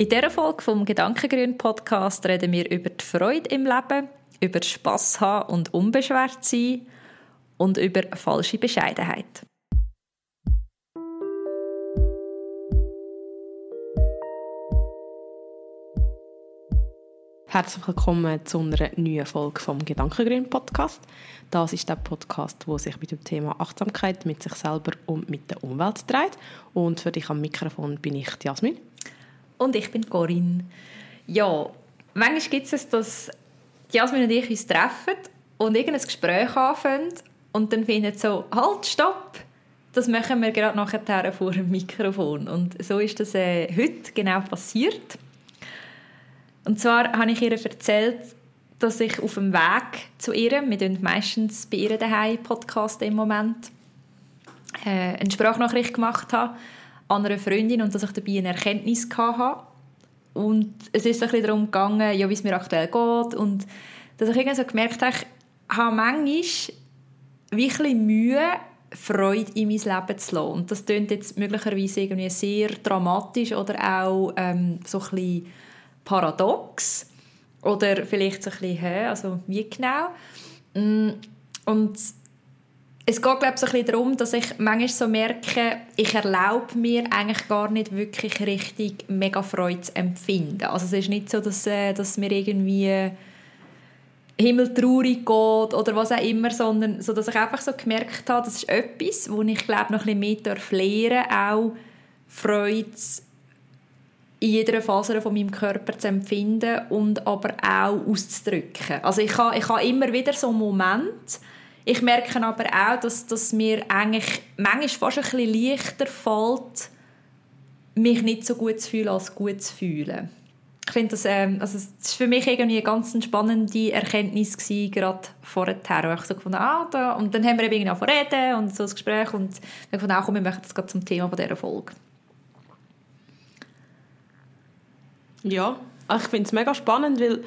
In dieser Folge vom Gedankengrün Podcast reden wir über die Freude im Leben, über Spass haben und unbeschwert sein und über falsche Bescheidenheit. Herzlich willkommen zu einer neuen Folge vom Gedankengrün Podcast. Das ist der Podcast, wo sich mit dem Thema Achtsamkeit mit sich selber und mit der Umwelt dreht. Und für dich am Mikrofon bin ich Jasmin. Und ich bin Corinne. Ja, manchmal gibt es, dass Jasmin und ich uns treffen und irgendein Gespräch anfangen und dann finden so, halt, stopp, das machen wir gerade nachher vor dem Mikrofon. Und so ist das äh, heute genau passiert. Und zwar habe ich ihr erzählt, dass ich auf dem Weg zu ihr, wir tun meistens bei ihr daheim Podcast im Moment, äh, eine Sprachnachricht gemacht habe an einer Freundin und dass ich dabei eine Erkenntnis hatte. Und es ist ein darum gegangen, ja, wie es mir aktuell geht und dass ich irgendwie so gemerkt habe, ich habe manchmal wirklich Mühe, Freude in mein Leben zu lassen. Und das klingt jetzt möglicherweise irgendwie sehr dramatisch oder auch ähm, so ein bisschen paradox oder vielleicht so ein bisschen, also wie genau. Mm, und es geht glaube ich so ein darum, dass ich manchmal so merke, ich erlaube mir eigentlich gar nicht wirklich richtig mega Freude zu empfinden. Also es ist nicht so, dass, äh, dass mir irgendwie himmeltraurig geht oder was auch immer, sondern so, dass ich einfach so gemerkt habe, das ist etwas, wo ich glaube noch ein bisschen mehr darf, auch Freude in jeder Phase von meinem Körper zu empfinden und aber auch auszudrücken. Also ich habe, ich habe immer wieder so einen Moment, ich merke aber auch, dass, dass mir eigentlich manchmal fast ein bisschen leichter fällt, mich nicht so gut zu fühlen, als gut zu fühlen. Ich finde das, ähm, also das ist für mich irgendwie eine ganz spannende Erkenntnis gewesen, gerade vorher, ich so gefunden ah, da, und dann haben wir eben auch reden und so ein Gespräch und dann gefunden, ah, komm, wir machen das gerade zum Thema dieser Folge. Ja, ich finde es mega spannend, weil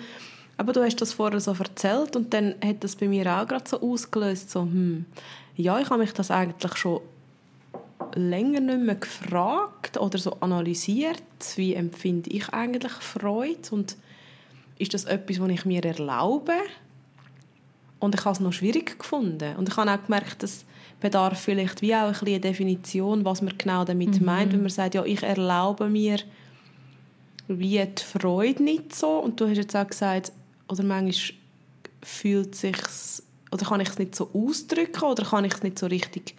aber du hast das vorher so erzählt und dann hat das bei mir auch gerade so ausgelöst, so, hm, ja, ich habe mich das eigentlich schon länger nicht mehr gefragt oder so analysiert, wie empfinde ich eigentlich Freude und ist das etwas, was ich mir erlaube? Und ich habe es noch schwierig gefunden. Und ich habe auch gemerkt, dass bedarf vielleicht wie auch ein bisschen eine Definition, was man genau damit mhm. meint, wenn man sagt, ja, ich erlaube mir wie die Freude nicht so. Und du hast jetzt auch gesagt, oder manchmal fühlt sich's oder kann ich es nicht so ausdrücken oder kann ich es nicht so richtig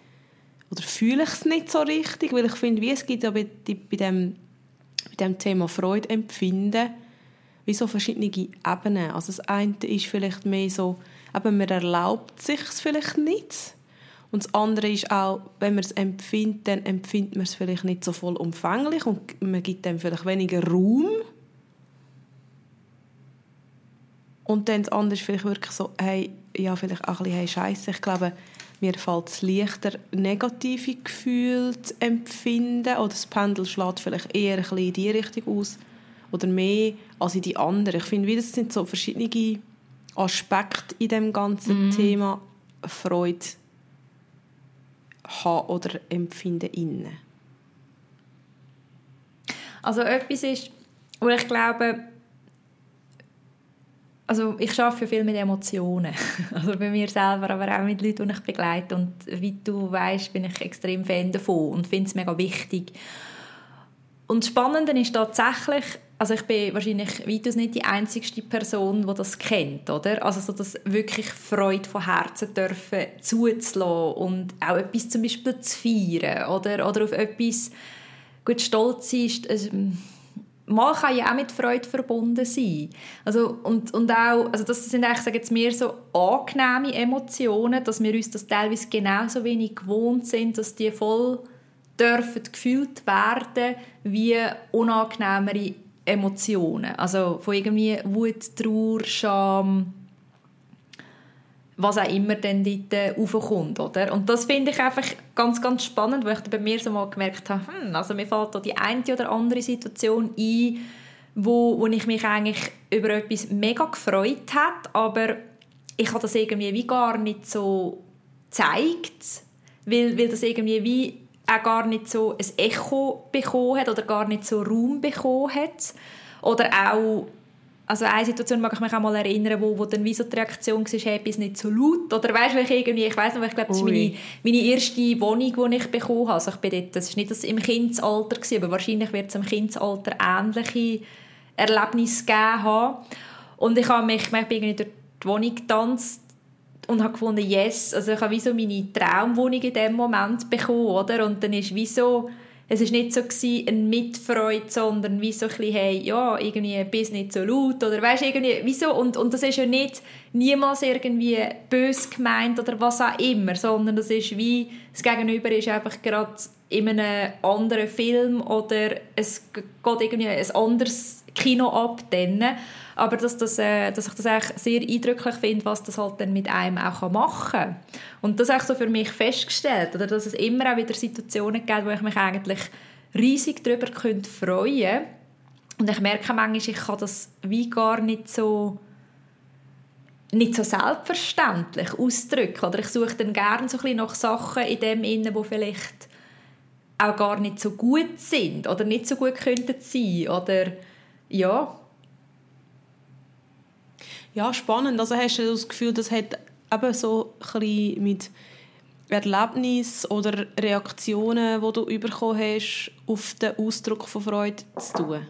oder fühle ich es nicht so richtig, weil ich finde, wie es gibt ja bei, bei, dem, bei dem Thema Freude empfinden, wie so verschiedene Ebenen. Also das eine ist vielleicht mehr so, eben man erlaubt sich es vielleicht nicht. Und das andere ist auch, wenn man es empfindet, dann empfindet man es vielleicht nicht so vollumfänglich und man gibt dem vielleicht weniger Raum. Und dann das andere ist vielleicht wirklich so, hey, ja, vielleicht auch ein bisschen, hey, Scheiße, ich glaube, mir fällt es leichter, negative Gefühle zu empfinden oder das Pendel schlägt vielleicht eher ein bisschen in die Richtung aus oder mehr als in die andere. Ich finde, das sind so verschiedene Aspekte in dem ganzen mm. Thema Freude haben oder empfinden innen. Also etwas ist, wo ich glaube, also ich arbeite viel mit Emotionen. Also bei mir selber, aber auch mit Leuten, die ich begleite. Und wie du weißt, bin ich extrem Fan davon und finde es mega wichtig. Und das Spannende ist tatsächlich, also ich bin wahrscheinlich weitaus nicht die einzigste Person, die das kennt, oder? Also so das wirklich Freude von Herzen dürfen zuzulassen und auch etwas zum Beispiel zu feiern, oder? Oder auf etwas gut stolz ist, also, mal kann ja auch mit Freude verbunden sein. Also, und, und auch, also das sind eigentlich, jetzt mehr so angenehme Emotionen, dass wir uns das teilweise genauso wenig gewohnt sind, dass die voll dürfen gefühlt werden wie unangenehmere Emotionen. Also von irgendwie Wut, Trauer, Scham, was auch immer dann dort raufkommt, oder? Und das finde ich einfach ganz, ganz spannend, weil ich bei mir so mal gemerkt habe, hm, also mir fällt da die eine oder andere Situation ein, wo, wo ich mich eigentlich über etwas mega gefreut habe, aber ich habe das irgendwie wie gar nicht so gezeigt, weil, weil das irgendwie wie auch gar nicht so ein Echo bekommen hat oder gar nicht so Raum bekommen hat. Oder auch also eine Situation mag ich mich auch mal erinnern, wo, wo dann wie so die Reaktion war, hey, bist nicht so laut. Oder weißt du, ich irgendwie, ich weiß noch, ich glaube, das ist meine, meine erste Wohnung, die ich bekommen habe. Also ich bin dort, das ist nicht das im Kindesalter gewesen, aber wahrscheinlich wird es im Kindesalter ähnliche Erlebnisse gegeben haben. Und ich habe mich, ich bin irgendwie durch die Wohnung getanzt und habe gefunden, yes, also ich habe wie so meine Traumwohnung in dem Moment bekommen, oder? Und dann ist wie so es war nicht so gewesen, ein Mitfreude, sondern wie so ein bisschen, hey, ja, irgendwie bist nicht so laut oder weißt irgendwie, wieso? Und, und das ist ja nicht niemals irgendwie bös gemeint oder was auch immer, sondern das ist wie, das Gegenüber ist einfach gerade in einem anderen Film oder es geht irgendwie ein anderes Kino ab dann. Aber dass, das, äh, dass ich das eigentlich sehr eindrücklich finde, was das halt dann mit einem auch machen kann. Und das habe ich so für mich festgestellt, oder dass es immer auch wieder Situationen gibt, wo ich mich eigentlich riesig darüber könnte freuen Und ich merke manchmal, ich kann das wie gar nicht so nicht so selbstverständlich ausdrücken. Oder ich suche dann gerne so ein nach Sachen in dem Innen, wo vielleicht auch gar nicht so gut sind oder nicht so gut könnten sein oder ja. Ja, spannend. Also hast du das Gefühl, das hat eben so ein mit Erlebnis oder Reaktionen, die du bekommen hast, auf den Ausdruck von Freude zu tun?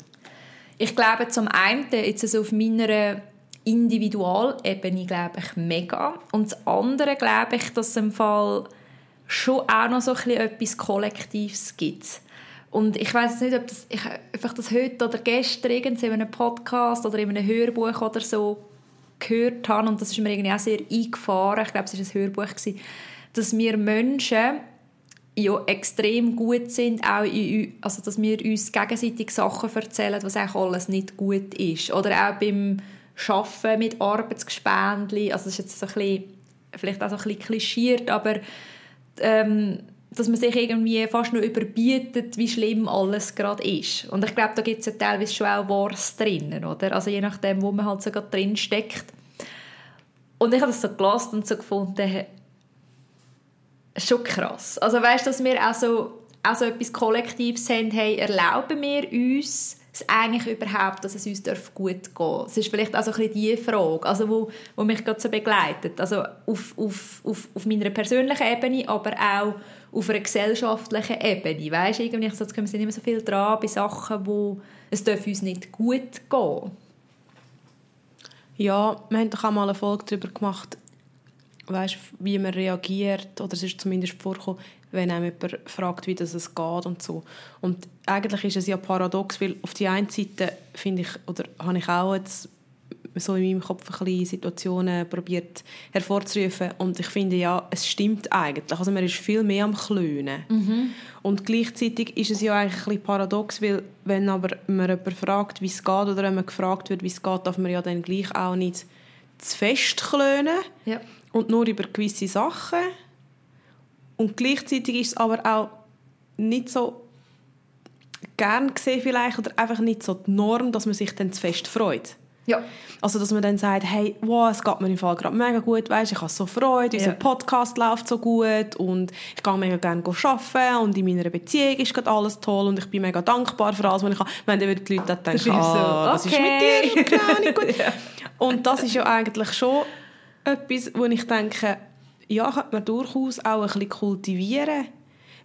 Ich glaube, zum einen, jetzt also auf meiner Individualebene, glaube ich, mega. Und das andere, glaube ich, dass es im Fall schon auch noch so etwas Kollektives gibt. Und ich weiß nicht, ob das, ich einfach das heute oder gestern in einem Podcast oder in einem Hörbuch oder so gehört habe, und das ist mir irgendwie auch sehr eingefahren, ich glaube, es war ein Hörbuch, gewesen, dass wir Menschen ja extrem gut sind, auch in, also dass wir uns gegenseitig Sachen erzählen, was eigentlich alles nicht gut ist. Oder auch beim Arbeiten mit Arbeitsgespendli, also das ist jetzt so ein bisschen, vielleicht auch so ein bisschen klischiert, aber ähm, dass man sich irgendwie fast nur überbietet, wie schlimm alles gerade ist. Und ich glaube, da gibt es ja teilweise schon auch Wars drinnen, oder? Also je nachdem, wo man halt so drin steckt. Und ich habe das so gelassen und so gefunden, schon krass. Also weißt, dass wir auch so, auch so etwas Kollektives haben, hey, erlauben wir uns es eigentlich überhaupt, dass es uns gut gehen darf? Das ist vielleicht auch so ein die Frage, also wo, wo mich gerade so begleitet. Also auf, auf, auf, auf meiner persönlichen Ebene, aber auch auf einer gesellschaftlichen Ebene. Weißt du, irgendwie, so, wir sind immer so viel dran bei Sachen, wo es darf uns nicht gut gehen Ja, wir haben doch auch mal eine Folge darüber gemacht, weißt, wie man reagiert, oder es ist zumindest vorgekommen, wenn einem jemand fragt, wie das es geht und so. Und eigentlich ist es ja paradox, weil auf die einen Seite finde ich, oder habe ich auch jetzt so in meinem Kopf ein bisschen Situationen probiert hervorzurufen und ich finde ja, es stimmt eigentlich. Also man ist viel mehr am Klönen. Mhm. Und gleichzeitig ist es ja eigentlich ein bisschen paradox, weil wenn aber man jemanden fragt, wie es geht oder wenn man gefragt wird, wie es geht, darf man ja dann gleich auch nicht zu fest klönen ja. und nur über gewisse Sachen. Und gleichzeitig ist es aber auch nicht so gern gesehen vielleicht oder einfach nicht so die Norm, dass man sich dann zu fest freut. Ja. Also, dass man dann sagt, hey, wow, es geht mir im Fall gerade mega gut, weißt, ich habe so Freude, unser ja. Podcast läuft so gut und ich gehe mega gerne arbeiten und in meiner Beziehung ist gerade alles toll und ich bin mega dankbar für alles, was ich habe. Wenn dann die Leute dann denken, ah, so, was ist mit dir? Genau, nicht gut. ja. Und das ist ja eigentlich schon etwas, wo ich denke, ja, könnte man durchaus auch ein bisschen kultivieren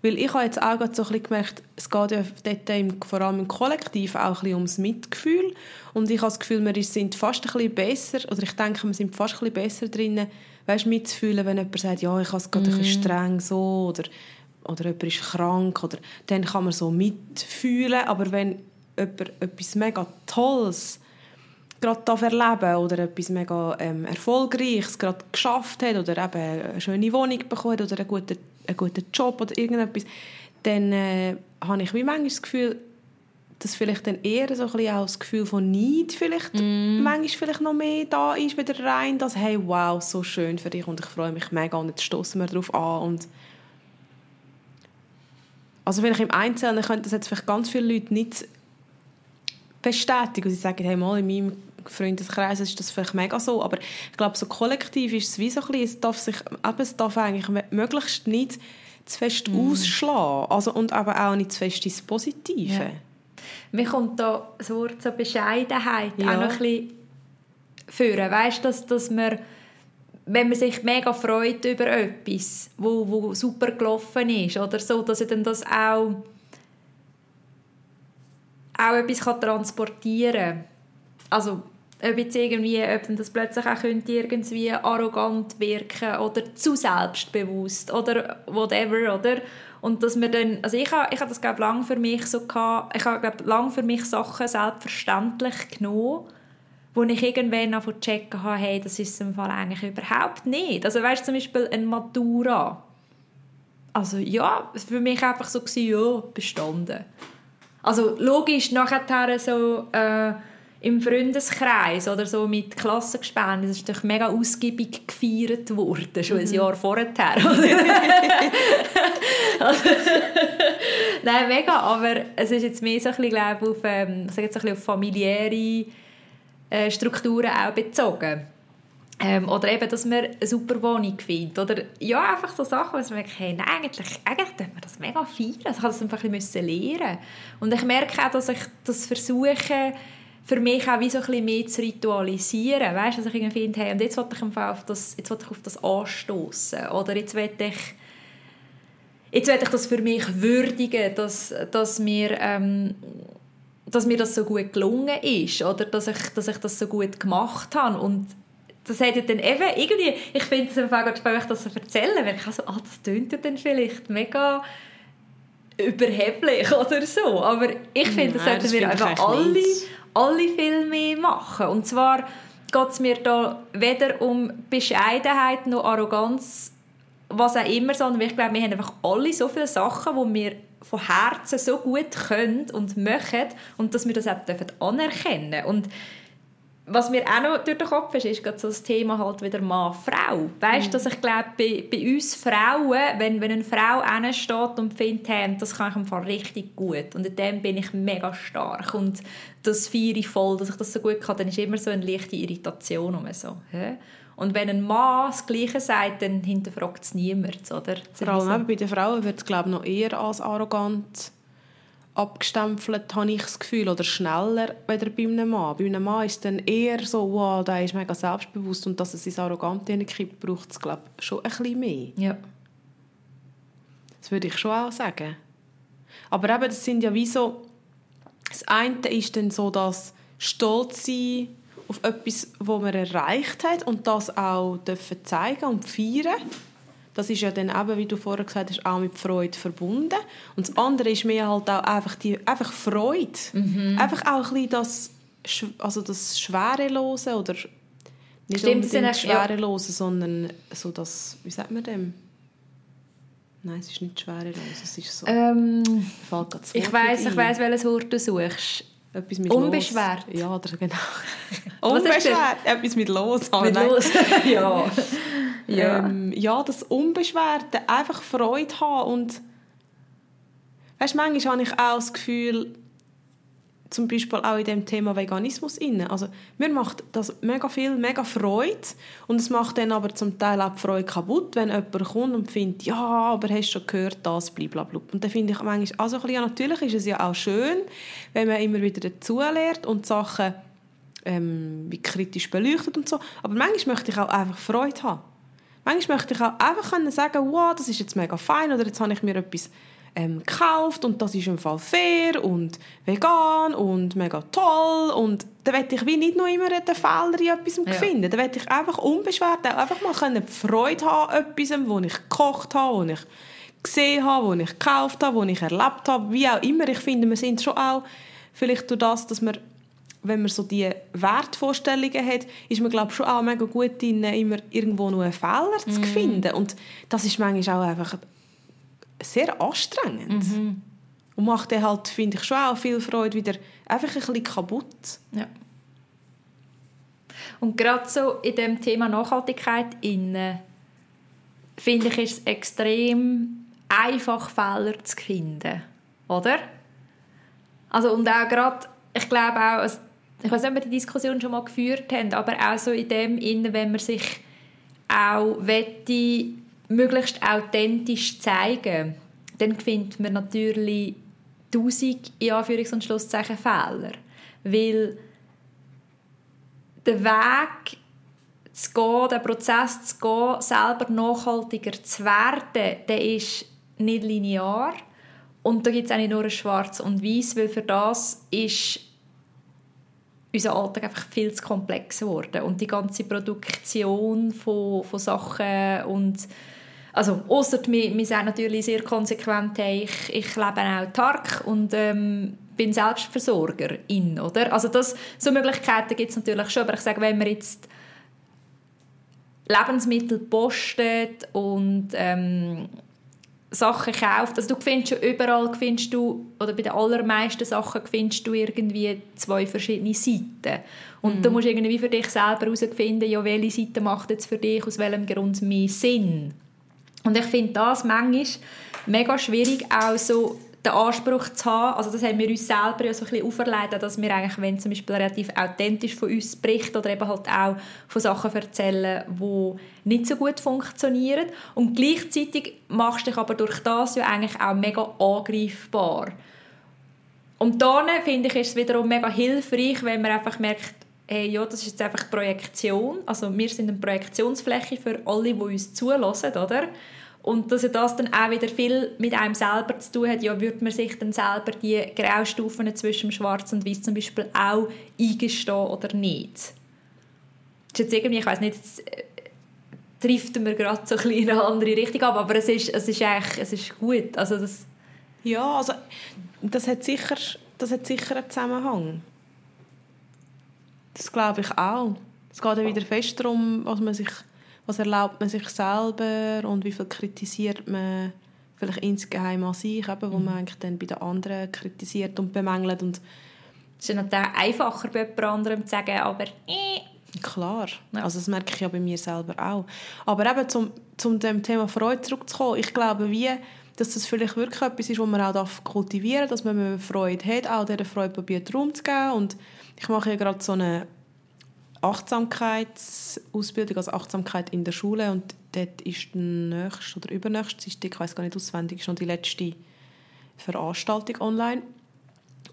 weil ich habe jetzt auch so ein bisschen gemerkt, es geht ja dort im, vor allem im Kollektiv auch ein bisschen ums Mitgefühl. Und ich habe das Gefühl, wir sind fast ein bisschen besser, oder ich denke, wir sind fast ein bisschen besser drin, weißt, mitzufühlen, wenn jemand sagt, ja, ich habe es gerade mm. ein bisschen mhm. streng so, oder, oder jemand ist krank, oder dann kann man so mitfühlen. Aber wenn jemand etwas mega Tolles gerade erleben oder etwas mega ähm, Erfolgreiches gerade geschafft hat oder eben eine schöne Wohnung bekommen oder einen guten, einen guten Job oder irgendetwas, dann äh, habe ich wie manchmal das Gefühl, dass vielleicht dann eher so ein bisschen auch das Gefühl von Neid vielleicht mm. manchmal vielleicht noch mehr da ist, wieder rein, dass hey, wow, so schön für dich und ich freue mich mega und jetzt stoßen wir darauf an und also vielleicht im Einzelnen könnte das jetzt vielleicht ganz viele Leute nicht bestätigen und sie sagen, hey, mal in meinem Freundeskreis ist das vielleicht mega so, aber ich glaube, so kollektiv ist es wie so ein bisschen, es darf sich, eben, es darf eigentlich möglichst nicht zu fest mm. ausschlagen. Also, und aber auch nicht zu fest ins Positive. Ja. Mir kommt da das Wort zur Bescheidenheit ja. auch noch ein bisschen führen. Weißt du, dass, dass man, wenn man sich mega freut über etwas, wo, wo super gelaufen ist oder so, dass er dann das auch, auch etwas kann transportieren kann. Also, ob jetzt irgendwie, ob das plötzlich auch könnte irgendwie arrogant wirken oder zu selbstbewusst oder whatever, oder? Und dass wir dann, also ich habe, ich habe das glaube lange für mich so gehabt, ich habe glaube lange für mich Sachen selbstverständlich genommen, wo ich irgendwann von checken habe, hey, das ist im Fall eigentlich überhaupt nicht. Also weißt zum Beispiel ein Matura. Also ja, für mich einfach so gewesen, ja, bestanden. Also logisch, nachher so... Äh, im Freundeskreis oder so mit Klassengespännen, das ist doch mega ausgiebig gefeiert worden, schon mhm. ein Jahr vorher. also, Nein, mega, aber es ist jetzt mehr so ein bisschen, glaube auf, ähm, sage jetzt ein bisschen auf familiäre äh, Strukturen auch bezogen. Ähm, oder eben, dass man eine super Wohnung findet. Oder ja, einfach so Sachen, wo man nein, eigentlich, eigentlich darf man das mega feiern. Also ich musste das einfach ein bisschen lernen. Und ich merke auch, dass ich das versuche, für mich auch wie so ein bisschen mehr zu ritualisieren. Weißt du, dass ich irgendwie finde, hey, und jetzt wollte ich auf das, jetzt ich auf das anstoßen oder jetzt will ich jetzt will ich das für mich würdigen, dass, dass mir ähm, dass mir das so gut gelungen ist oder dass ich, dass ich das so gut gemacht habe und das hat dann eben irgendwie, ich finde es einfach spannend, das so erzählen, weil ich so, ah, das tönt ja dann vielleicht mega überheblich oder so, aber ich finde, das sollten wir einfach alle, alle viel mehr machen. Und zwar geht es mir da weder um Bescheidenheit noch Arroganz, was auch immer, sondern ich glaube, wir haben einfach alle so viele Sachen, die wir von Herzen so gut können und möchten und dass wir das auch anerkennen dürfen. Und was mir auch noch durch den Kopf ist, ist gerade so das Thema halt wieder Mann-Frau. Weißt du, mhm. dass ich glaube, bei, bei uns Frauen, wenn, wenn eine Frau steht und findet, hey, das kann ich im Fall richtig gut und in dem bin ich mega stark und das feiere ich voll, dass ich das so gut kann, dann ist immer so eine leichte Irritation um so. Hä? Und wenn ein Mann das Gleiche sagt, dann hinterfragt es niemand, oder? Vor allem so. bei den Frauen wird es, glaube ich, noch eher als arrogant abgestempelt, habe ich das Gefühl, oder schneller weder bei einem Mann. Bei einem Mann ist dann eher so, wow, der ist mega selbstbewusst und dass es sein Arrogante hinkippt, braucht es, glaube ich, schon ein bisschen mehr. Ja. Das würde ich schon auch sagen. Aber eben, das sind ja wie so, das eine ist dann so, dass Stolz sein auf etwas, was man erreicht hat und das auch dürfen zeigen und feiern das ist ja dann eben, wie du vorher gesagt hast, auch mit Freude verbunden. Und das andere ist mir halt auch einfach, die, einfach Freude. Mhm. Einfach auch ein bisschen das, also das Schwerelosen oder nicht Stimmt, unbedingt Schwerelosen, ja. sondern so das, wie sagt man dem? Nein, es ist nicht schwerelos, es ist so... Ähm, ich weiß, ich weiß, welches Wort du suchst. Etwas mit Unbeschwert. Los. Ja, oder genau. Unbeschwert. Etwas mit Los. Mit Los, ja. Ja. Ähm, ja, das Unbeschwerte, einfach Freude haben und weißt, manchmal habe ich auch das Gefühl, zum Beispiel auch in dem Thema Veganismus inne. Also mir macht das mega viel, mega Freude und es macht dann aber zum Teil auch die Freude kaputt, wenn jemand kommt und findet, ja, aber hast du schon gehört das, blablabla. Und dann finde ich manchmal, also ein bisschen, ja, natürlich ist es ja auch schön, wenn man immer wieder dazulernt und Sachen ähm, wie kritisch beleuchtet und so, aber manchmal möchte ich auch einfach Freude haben. Manchmal möchte ich auch einfach können sagen, wow, das ist jetzt mega fein oder jetzt habe ich mir etwas ähm, gekauft und das ist im Fall fair und vegan und mega toll und da werde ich wie nicht nur immer den Fehler in etwas ja. finden. Da werde ich einfach unbeschwert auch einfach mal können Freude haben an etwas, wo ich gekocht habe, wo ich gesehen habe, wo ich gekauft habe, wo ich erlebt habe, wie auch immer. Ich finde, wir sind schon auch vielleicht durch das, dass wir wenn man so die Wertvorstellungen hat, ist man glaube schon auch mega gut in immer irgendwo nur einen Fehler zu mhm. finden und das ist manchmal auch einfach sehr anstrengend mhm. und macht dann halt, finde ich, schon auch viel Freude wieder einfach ein bisschen kaputt. Ja. Und gerade so in dem Thema Nachhaltigkeit in finde ich, ist es extrem einfach, Fehler zu finden, oder? Also und auch gerade, ich glaube auch, ich weiß nicht, ob wir die Diskussion schon mal geführt haben, aber auch so in dem, wenn man sich auch wette, möglichst authentisch zeigen, dann findet man natürlich tausend in Anführungs- und Schlusszeichen Fehler. Weil der Weg zu gehen, den Prozess zu gehen, selber nachhaltiger zu werden, der ist nicht linear. Und da gibt es auch nicht nur Schwarz und Weiß, weil für das ist unser Alltag einfach viel zu komplex geworden. Und die ganze Produktion von, von Sachen und also ausser wir, sind natürlich sehr konsequent, ich, ich lebe auch Tag und ähm, bin Selbstversorgerin, oder? Also das, so Möglichkeiten gibt es natürlich schon, aber ich sage, wenn man jetzt Lebensmittel postet und ähm, Sachen kauft, also du findest schon überall findest du, oder bei den allermeisten Sachen findest du irgendwie zwei verschiedene Seiten. Und mhm. du musst irgendwie für dich selber herausfinden, ja, welche Seite macht jetzt für dich aus welchem Grund mehr Sinn. Und ich finde das manchmal mega schwierig, auch so den Anspruch zu haben, also das haben wir uns selber ja so ein bisschen auferlegt, dass wir eigentlich, wenn zum Beispiel relativ authentisch von uns spricht oder eben halt auch von Sachen erzählen, die nicht so gut funktionieren und gleichzeitig machst du dich aber durch das ja eigentlich auch mega angreifbar. Und dann finde ich, ist es wiederum mega hilfreich, wenn man einfach merkt, hey, ja, das ist jetzt einfach Projektion, also wir sind eine Projektionsfläche für alle, die uns zulassen, oder? Und dass das dann auch wieder viel mit einem selber zu tun hat, ja, würde man sich dann selber die Graustufen zwischen Schwarz und Weiß zum Beispiel auch eingestehen oder nicht? Das ist jetzt irgendwie, ich weiß nicht, jetzt, äh, trifft mir gerade so ein in eine andere Richtung ab, aber es ist, es ist eigentlich es ist gut. Also das ja, also das hat sicher, das hat sicher einen Zusammenhang. Das glaube ich auch. Es geht ja wieder fest darum, was man sich was erlaubt man sich selber und wie viel kritisiert man vielleicht insgeheim an sich, eben, wo mhm. man eigentlich dann bei den anderen kritisiert und bemängelt. Und es ist natürlich einfacher bei jemand anderem zu sagen, aber äh. Klar, also das merke ich ja bei mir selber auch. Aber eben zum, zum dem Thema Freude zurückzukommen, ich glaube, wie, dass das vielleicht wirklich etwas ist, was man auch kultivieren darf, dass man, wenn man Freude hat, auch dieser Freude probiert Raum zu geben. Und ich mache ja gerade so eine Achtsamkeitsausbildung, also Achtsamkeit in der Schule. Und dort ist der nächste oder übernächste, ich weiß gar nicht auswendig, schon die letzte Veranstaltung online.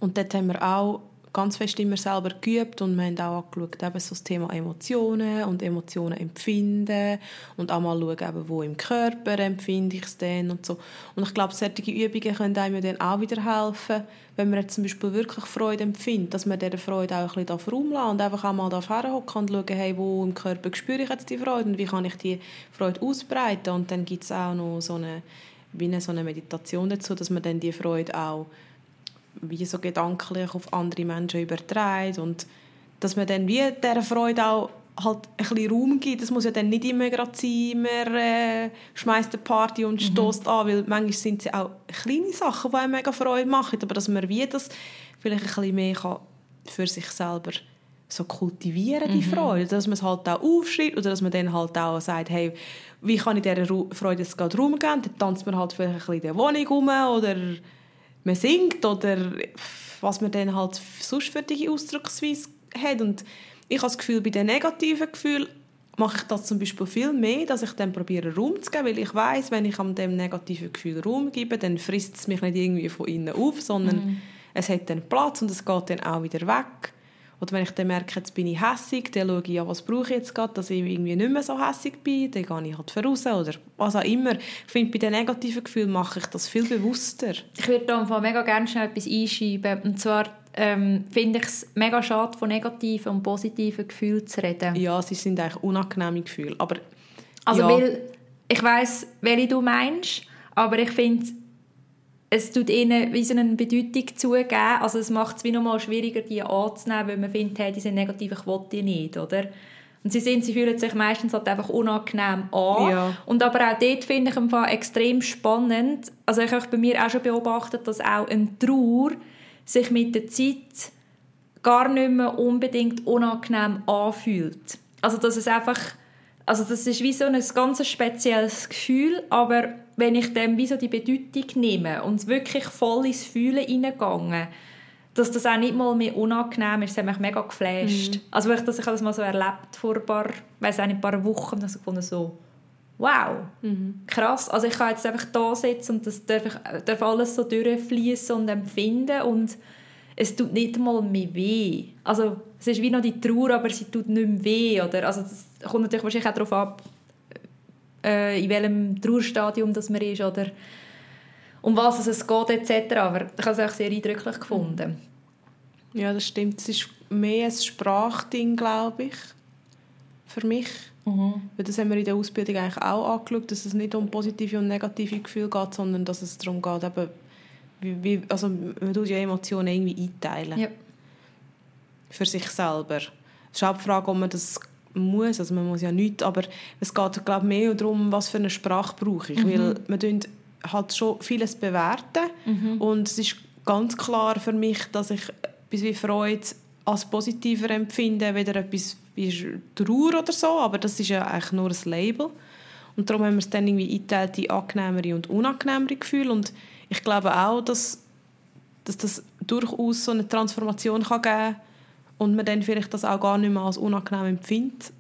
Und dort haben wir auch ganz fest immer selber geübt und wir haben auch angeschaut, eben so das Thema Emotionen und Emotionen empfinden und auch mal schauen, eben, wo im Körper empfinde ich es denn und so. Und ich glaube, solche Übungen können einem dann auch wieder helfen, wenn man jetzt zum Beispiel wirklich Freude empfindet, dass man dieser Freude auch ein bisschen Raum und einfach auch mal herhocken und schauen, hey, wo im Körper spüre ich jetzt die Freude und wie kann ich die Freude ausbreiten und dann gibt es auch noch so eine, wie eine, so eine Meditation dazu, dass man dann die Freude auch wie so gedanklich auf andere Menschen überträgt und dass man dann wie dieser Freude auch halt ein bisschen Raum gibt. Das muss ja dann nicht immer gerade sein, man äh, schmeißt eine Party und mhm. stößt an, weil manchmal sind es auch kleine Sachen, die einem mega Freude machen, aber dass man wie das vielleicht ein bisschen mehr kann für sich selber so kultivieren, die mhm. Freude, dass man es halt auch aufschreibt oder dass man dann halt auch sagt, hey, wie kann ich dieser Freude jetzt gerade Raum geben? Dann tanzt man halt vielleicht ein bisschen in der Wohnung rum oder man singt oder was man dann halt sonst für die Ausdrucksweise hat. Und ich habe das Gefühl, bei den negativen Gefühlen mache ich das zum Beispiel viel mehr, dass ich dann probiere Raum zu geben, weil ich weiß, wenn ich an dem negativen Gefühl Raum gebe, dann frisst es mich nicht irgendwie von innen auf, sondern mm. es hat dann Platz und es geht dann auch wieder weg. Oder wenn ich dann merke, jetzt bin ich hässig, dann schaue ich, ja, was brauche ich jetzt gerade, dass ich irgendwie nicht mehr so hässig bin, dann gehe ich halt voraus oder was auch immer. Ich finde, bei den negativen Gefühlen mache ich das viel bewusster. Ich würde da mega gerne schnell etwas einschieben. Und zwar ähm, finde ich es mega schade, von negativen und positiven Gefühlen zu reden. Ja, sie sind eigentlich unangenehme Gefühle, aber... Also, ja. weil ich weiss, welche du meinst, aber ich finde es tut ihnen wie so eine Bedeutung zugeben. Also es macht es wie nochmal schwieriger, die anzunehmen, weil man findet, hey, die sind negativ, ich will die nicht, oder? Und sie, sind, sie fühlen sich meistens halt einfach unangenehm an. Ja. Und aber auch dort finde ich einfach extrem spannend. Also ich habe bei mir auch schon beobachtet, dass auch ein Trauer sich mit der Zeit gar nicht mehr unbedingt unangenehm anfühlt. Also dass es einfach, also das ist wie so ein ganz spezielles Gefühl, aber wenn ich dem wie so die Bedeutung nehme und wirklich voll ins Fühlen hineingegangen, dass das auch nicht mal mehr unangenehm ist. Das hat mich mega geflasht. Mhm. Also ich, das, ich das mal so erlebt vor ein paar, weiß auch nicht, ein paar Wochen, und ich gefunden so, wow, krass. Also ich kann jetzt einfach da sitzen und das darf, ich, darf alles so durchfließen und empfinden und es tut nicht mal mehr weh. Also es ist wie noch die Trauer, aber sie tut nicht mehr weh. Oder? Also das kommt natürlich wahrscheinlich auch darauf ab, äh, in welchem Trauerstadium das man ist oder um was es geht etc. Aber ich habe es auch sehr eindrücklich gefunden. Ja, das stimmt. Es ist mehr ein Sprachding, glaube ich, für mich. Mhm. Weil das haben wir in der Ausbildung eigentlich auch angeschaut, dass es nicht um positive und negative Gefühle geht, sondern dass es darum geht, eben, wie, wie, also man tut ja Emotionen irgendwie einteilen. Ja. Für sich selber. Es ist auch die Frage, ob man das muss, also man muss ja nichts, aber es geht glaube ich, mehr darum, was für eine Sprache brauche ich, mhm. weil man halt schon vieles bewerten mhm. und es ist ganz klar für mich, dass ich etwas wie Freude als positiver empfinde, weder etwas wie Trauer oder so, aber das ist ja eigentlich nur ein Label. Und darum haben wir es dann irgendwie eingeteilt in angenehmere und unangenehmere Gefühle. Und ich glaube auch, dass, dass das durchaus so eine Transformation kann geben kann und man dann vielleicht das auch gar nicht mehr als unangenehm empfindet.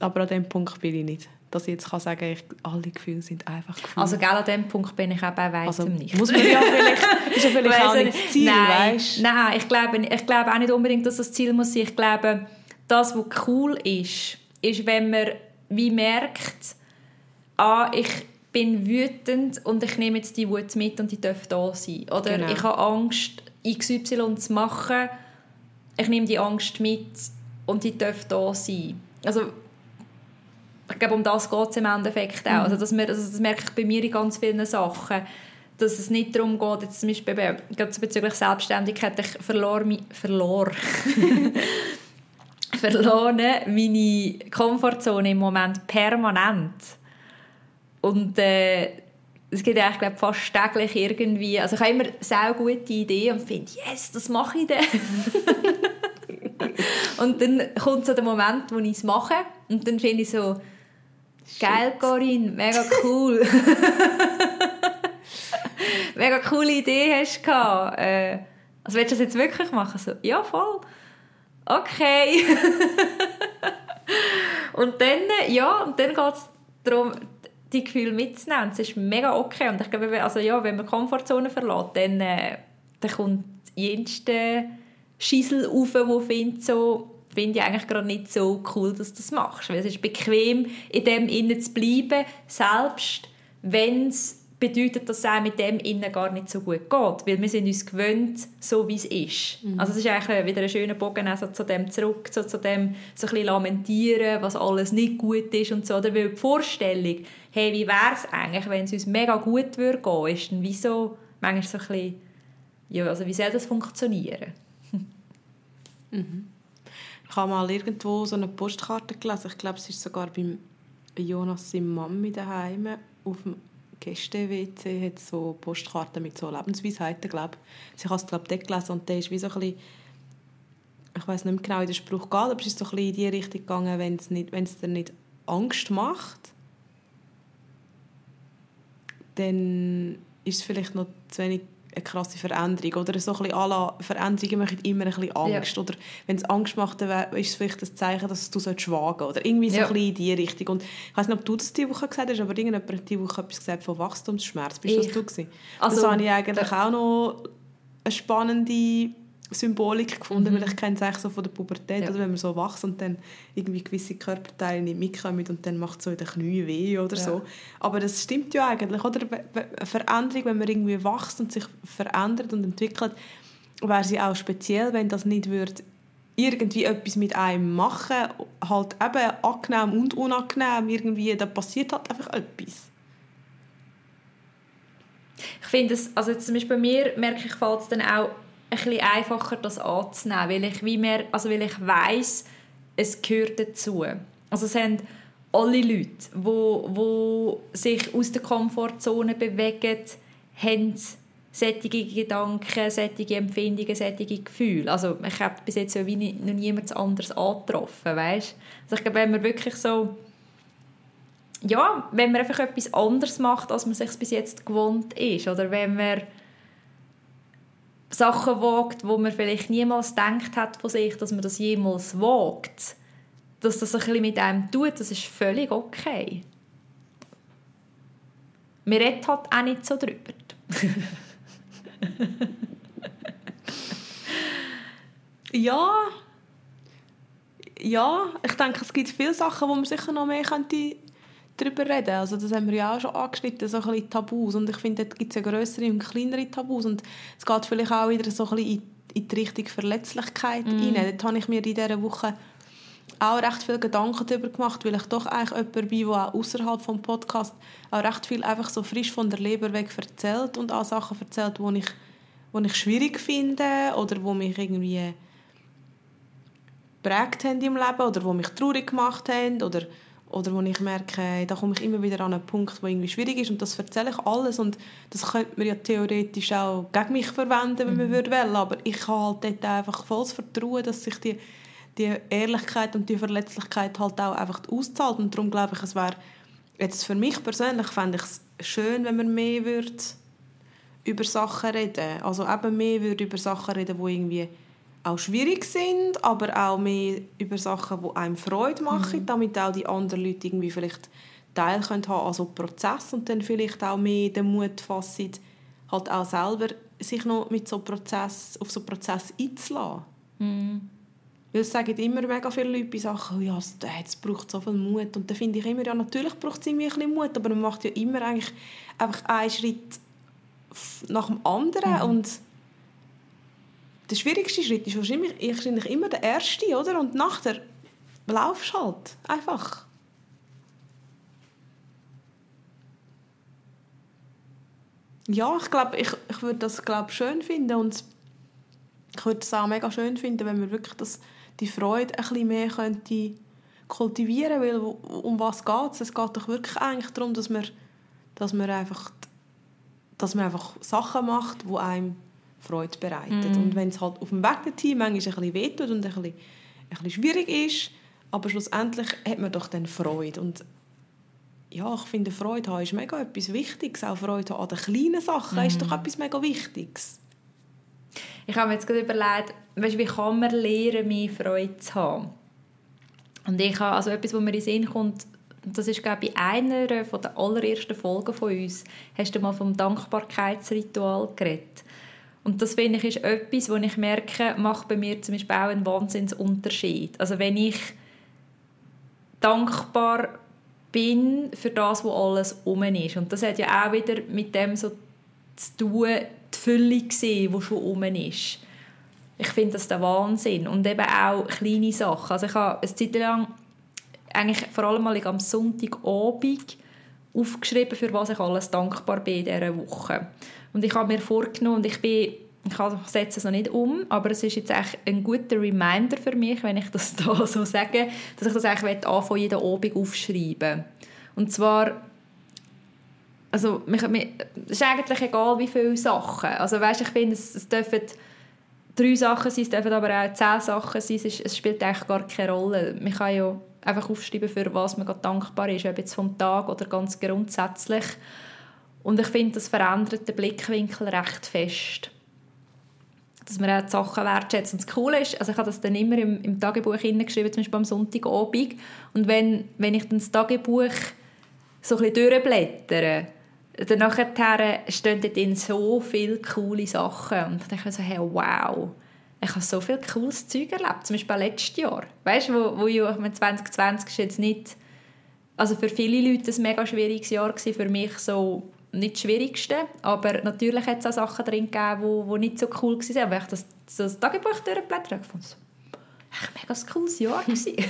Aber an dem Punkt bin ich nicht dass ich jetzt kann sagen kann, ich, alle Gefühle sind einfach Gefühle. Also gell, an dem Punkt bin ich auch bei weitem also, nicht. Muss man ja vielleicht, ist ja vielleicht auch nicht das Ziel, nein, weißt? Nein, ich glaube, ich glaube auch nicht unbedingt, dass das Ziel muss sein. Ich glaube, das, was cool ist, ist, wenn man wie merkt, ah, ich bin wütend und ich nehme jetzt die Wut mit und die darf da sein. Oder genau. ich habe Angst, XY zu machen, ich nehme die Angst mit und die darf da sein. Also ich glaube, um das geht es im Endeffekt auch. Mhm. Also, dass wir, also das merke ich bei mir in ganz vielen Sachen, dass es nicht darum geht, jetzt zum Beispiel gerade bezüglich Selbstständigkeit, ich verlor, verlor, verlor meine Komfortzone im Moment permanent. Und äh, es gibt eigentlich glaube fast täglich irgendwie, also ich habe immer sehr gute Ideen und finde, yes, das mache ich dann. und dann kommt so der Moment, wo ich es mache und dann finde ich so, Geil, Corinne, mega cool. mega coole Idee hast du gehabt. Äh, also willst du das jetzt wirklich machen? So, ja, voll. Okay. und dann, ja, und dann geht es darum, die Gefühle mitzunehmen. Das ist mega okay. Und ich glaube, also ja, wenn man die Komfortzone verlässt, dann, äh, dann kommt jenste Schissel auf, wo findet so finde ich eigentlich gerade nicht so cool, dass du das machst. Weil es ist bequem, in dem innen zu bleiben, selbst wenn es bedeutet, dass es auch mit dem innen gar nicht so gut geht. Weil wir sind uns gewöhnt, so wie es ist. Mhm. Also es ist eigentlich wieder ein schöner Bogen also zu dem zurück, so zu dem so ein bisschen lamentieren, was alles nicht gut ist und so. Oder weil die Vorstellung, hey, wie wäre es eigentlich, wenn es uns mega gut würde gehen, ist dann wieso manchmal so ein bisschen, ja, also wie soll das funktionieren? mhm. Ich habe mal irgendwo so eine Postkarte gelesen. Ich glaube, es ist sogar beim Jonas seinem Mami daheim auf dem Gäste-WC hat so Postkarten mit so Lebensweisheiten, glaube ich. Ich habe es, glaube gelesen und der ist wie so ein bisschen, ich weiß nicht mehr genau, wie der Spruch geht, aber es ist so ein bisschen in die Richtung gegangen, wenn es, nicht, wenn es dir nicht Angst macht, dann ist es vielleicht noch zu wenig eine krasse Veränderung. Oder so ein bisschen la, Veränderungen machen immer ein bisschen Angst. Ja. Oder wenn es Angst macht, dann ist es vielleicht ein Zeichen, dass du wagen sollst. Oder irgendwie so ja. ein bisschen in diese Richtung. Und ich weiß nicht, ob du das diese Woche gesagt hast, aber irgendjemand hat diese Woche etwas gesagt von Wachstumsschmerz. Bist ich. das du gewesen? Also, das habe ich eigentlich auch noch eine spannende Symbolik gefunden, mhm. weil ich kenne es eigentlich so von der Pubertät, ja. oder wenn man so wächst und dann irgendwie gewisse Körperteile nicht mitkommen und dann macht es so in den Knien weh oder ja. so. Aber das stimmt ja eigentlich, oder? Eine Veränderung, wenn man irgendwie wächst und sich verändert und entwickelt, wäre sie auch speziell, wenn das nicht würde irgendwie etwas mit einem machen, halt eben angenehm und unangenehm, irgendwie, da passiert halt einfach etwas. Ich finde es, also jetzt zum Beispiel bei mir merke ich, fällt es dann auch ein bisschen einfacher, das anzunehmen, weil ich, wie mehr, also weil ich weiss, es gehört dazu. Also es haben alle Leute, die wo, sich aus der Komfortzone bewegen, haben solche Gedanken, solche Empfindungen, solche Gefühle. Also ich habe bis jetzt wie noch niemand anderes angetroffen, weißt? Also ich glaube, wenn man wirklich so ja, wenn man einfach etwas anderes macht, als man sich bis jetzt gewohnt ist, oder wenn man Sachen wagt, wo man vielleicht niemals gedacht hat von sich, dass man das jemals wagt, dass das ein bisschen mit einem tut, das ist völlig okay. man redet halt auch nicht so drüber. ja. Ja, ich denke, es gibt viele Sachen, wo man sicher noch mehr könnte darüber reden Also das haben wir ja auch schon angeschnitten, so ein bisschen Tabus. Und ich finde, dort gibt es ja größere und kleinere Tabus. Und es geht vielleicht auch wieder so ein bisschen in, in die Richtung Verletzlichkeit mm. rein. Dort habe ich mir in dieser Woche auch recht viele Gedanken darüber gemacht, weil ich doch eigentlich jemand bin, der auch außerhalb des Podcasts auch recht viel einfach so frisch von der Leber weg erzählt und auch Sachen erzählt, die ich, die ich schwierig finde oder die mich irgendwie geprägt haben im Leben oder die mich traurig gemacht haben oder, oder wo ich merke, da komme ich immer wieder an einen Punkt, der irgendwie schwierig ist und das erzähle ich alles und das könnte man ja theoretisch auch gegen mich verwenden, wenn man mhm. würde wollen, aber ich habe halt dort einfach volles Vertrauen, dass sich die die Ehrlichkeit und die Verletzlichkeit halt auch einfach auszahlt. Und darum glaube ich, es wäre jetzt für mich persönlich fände ich es schön, wenn man mehr würde über Sachen reden. Also eben mehr würde über Sachen reden, die irgendwie auch schwierig sind, aber auch mehr über Sachen, die einem Freude machen, mhm. damit auch die anderen Leute irgendwie vielleicht Teil können haben an so Prozess und dann vielleicht auch mehr den Mut fassen, halt auch selber sich noch mit so Prozess, auf so Prozess einzulassen. Mhm. Weil es sagen immer mega viele Leute bei Sachen, oh ja, es braucht so viel Mut. Und dann finde ich immer, ja, natürlich braucht es irgendwie ein bisschen Mut, aber man macht ja immer eigentlich einfach einen Schritt nach dem anderen. Mhm. Und der schwierigste Schritt ist wahrscheinlich, wahrscheinlich immer der erste, oder? Und nachher laufst du halt einfach. Ja, ich glaube, ich, ich würde das glaub, schön finden und ich würde es auch mega schön finden, wenn wir wirklich das die Freude ein bisschen mehr könnte kultivieren weil um was geht es? Es geht doch wirklich eigentlich darum, dass man, dass man, einfach, dass man einfach Sachen macht, die einem Freude bereitet. Mm. Und wenn es halt auf dem Weg dorthin manchmal ein bisschen wehtut und ein bisschen, ein bisschen schwierig ist, aber schlussendlich hat man doch dann Freude. Und ja, ich finde, Freude haben ist mega etwas Wichtiges. Auch Freude an den kleinen Sachen mm. ist doch etwas mega Wichtiges. Ich habe mir jetzt gerade überlegt, weißt, wie kann man lernen, mehr Freude zu haben? Und ich habe also etwas, was mir in den Sinn kommt, das ist glaube ich einer von der allerersten Folgen von uns, hast du mal vom Dankbarkeitsritual geredet. Und das finde ich ist etwas, wo ich merke, macht bei mir zum Beispiel auch einen Wahnsinnsunterschied. Also wenn ich dankbar bin für das, was alles um ist. Und das hat ja auch wieder mit dem so zu tun, die Fülle gesehen, die schon um ist. Ich finde das der Wahnsinn. Und eben auch kleine Sachen. Also ich habe eine Zeit lang, eigentlich vor allem mal am Sonntagabend, aufgeschrieben, für was ich alles dankbar bin in dieser Woche. Und ich habe mir vorgenommen, und ich bin ich setze es noch nicht um, aber es ist jetzt echt ein guter Reminder für mich, wenn ich das da so sage, dass ich das eigentlich anfangen, jeden Abend aufschreiben Und zwar also mich, es ist eigentlich egal, wie viele Sachen. Also weißt, ich finde, es, es dürfen drei Sachen sein, es dürfen aber auch zehn Sachen sein. Es, ist, es spielt eigentlich gar keine Rolle. Man kann ja einfach aufschreiben, für was man dankbar ist, ob jetzt vom Tag oder ganz grundsätzlich. Und ich finde, das verändert den Blickwinkel recht fest. Dass man auch die Sachen wertschätzt. Und das Coole ist, also ich habe das dann immer im, im Tagebuch hineingeschrieben, zum Beispiel am Sonntagabend. Und wenn, wenn ich dann das Tagebuch so ein bisschen durchblättere, dann nachher stehen dort so viele coole Sachen. Und ich denke so, hey, wow, ich habe so viel cooles Zeug erlebt. Zum Beispiel letztes Jahr. Weißt du, wo, wo ja, 2020 ist jetzt nicht, also für viele Leute ein mega schwieriges Jahr für mich so nicht das Schwierigste, aber natürlich hat es auch Sachen drin gegeben, die, nicht so cool waren. Aber ich das, das Tagebuch durchblättert habe, fand so, echt mega ein cooles Jahr ich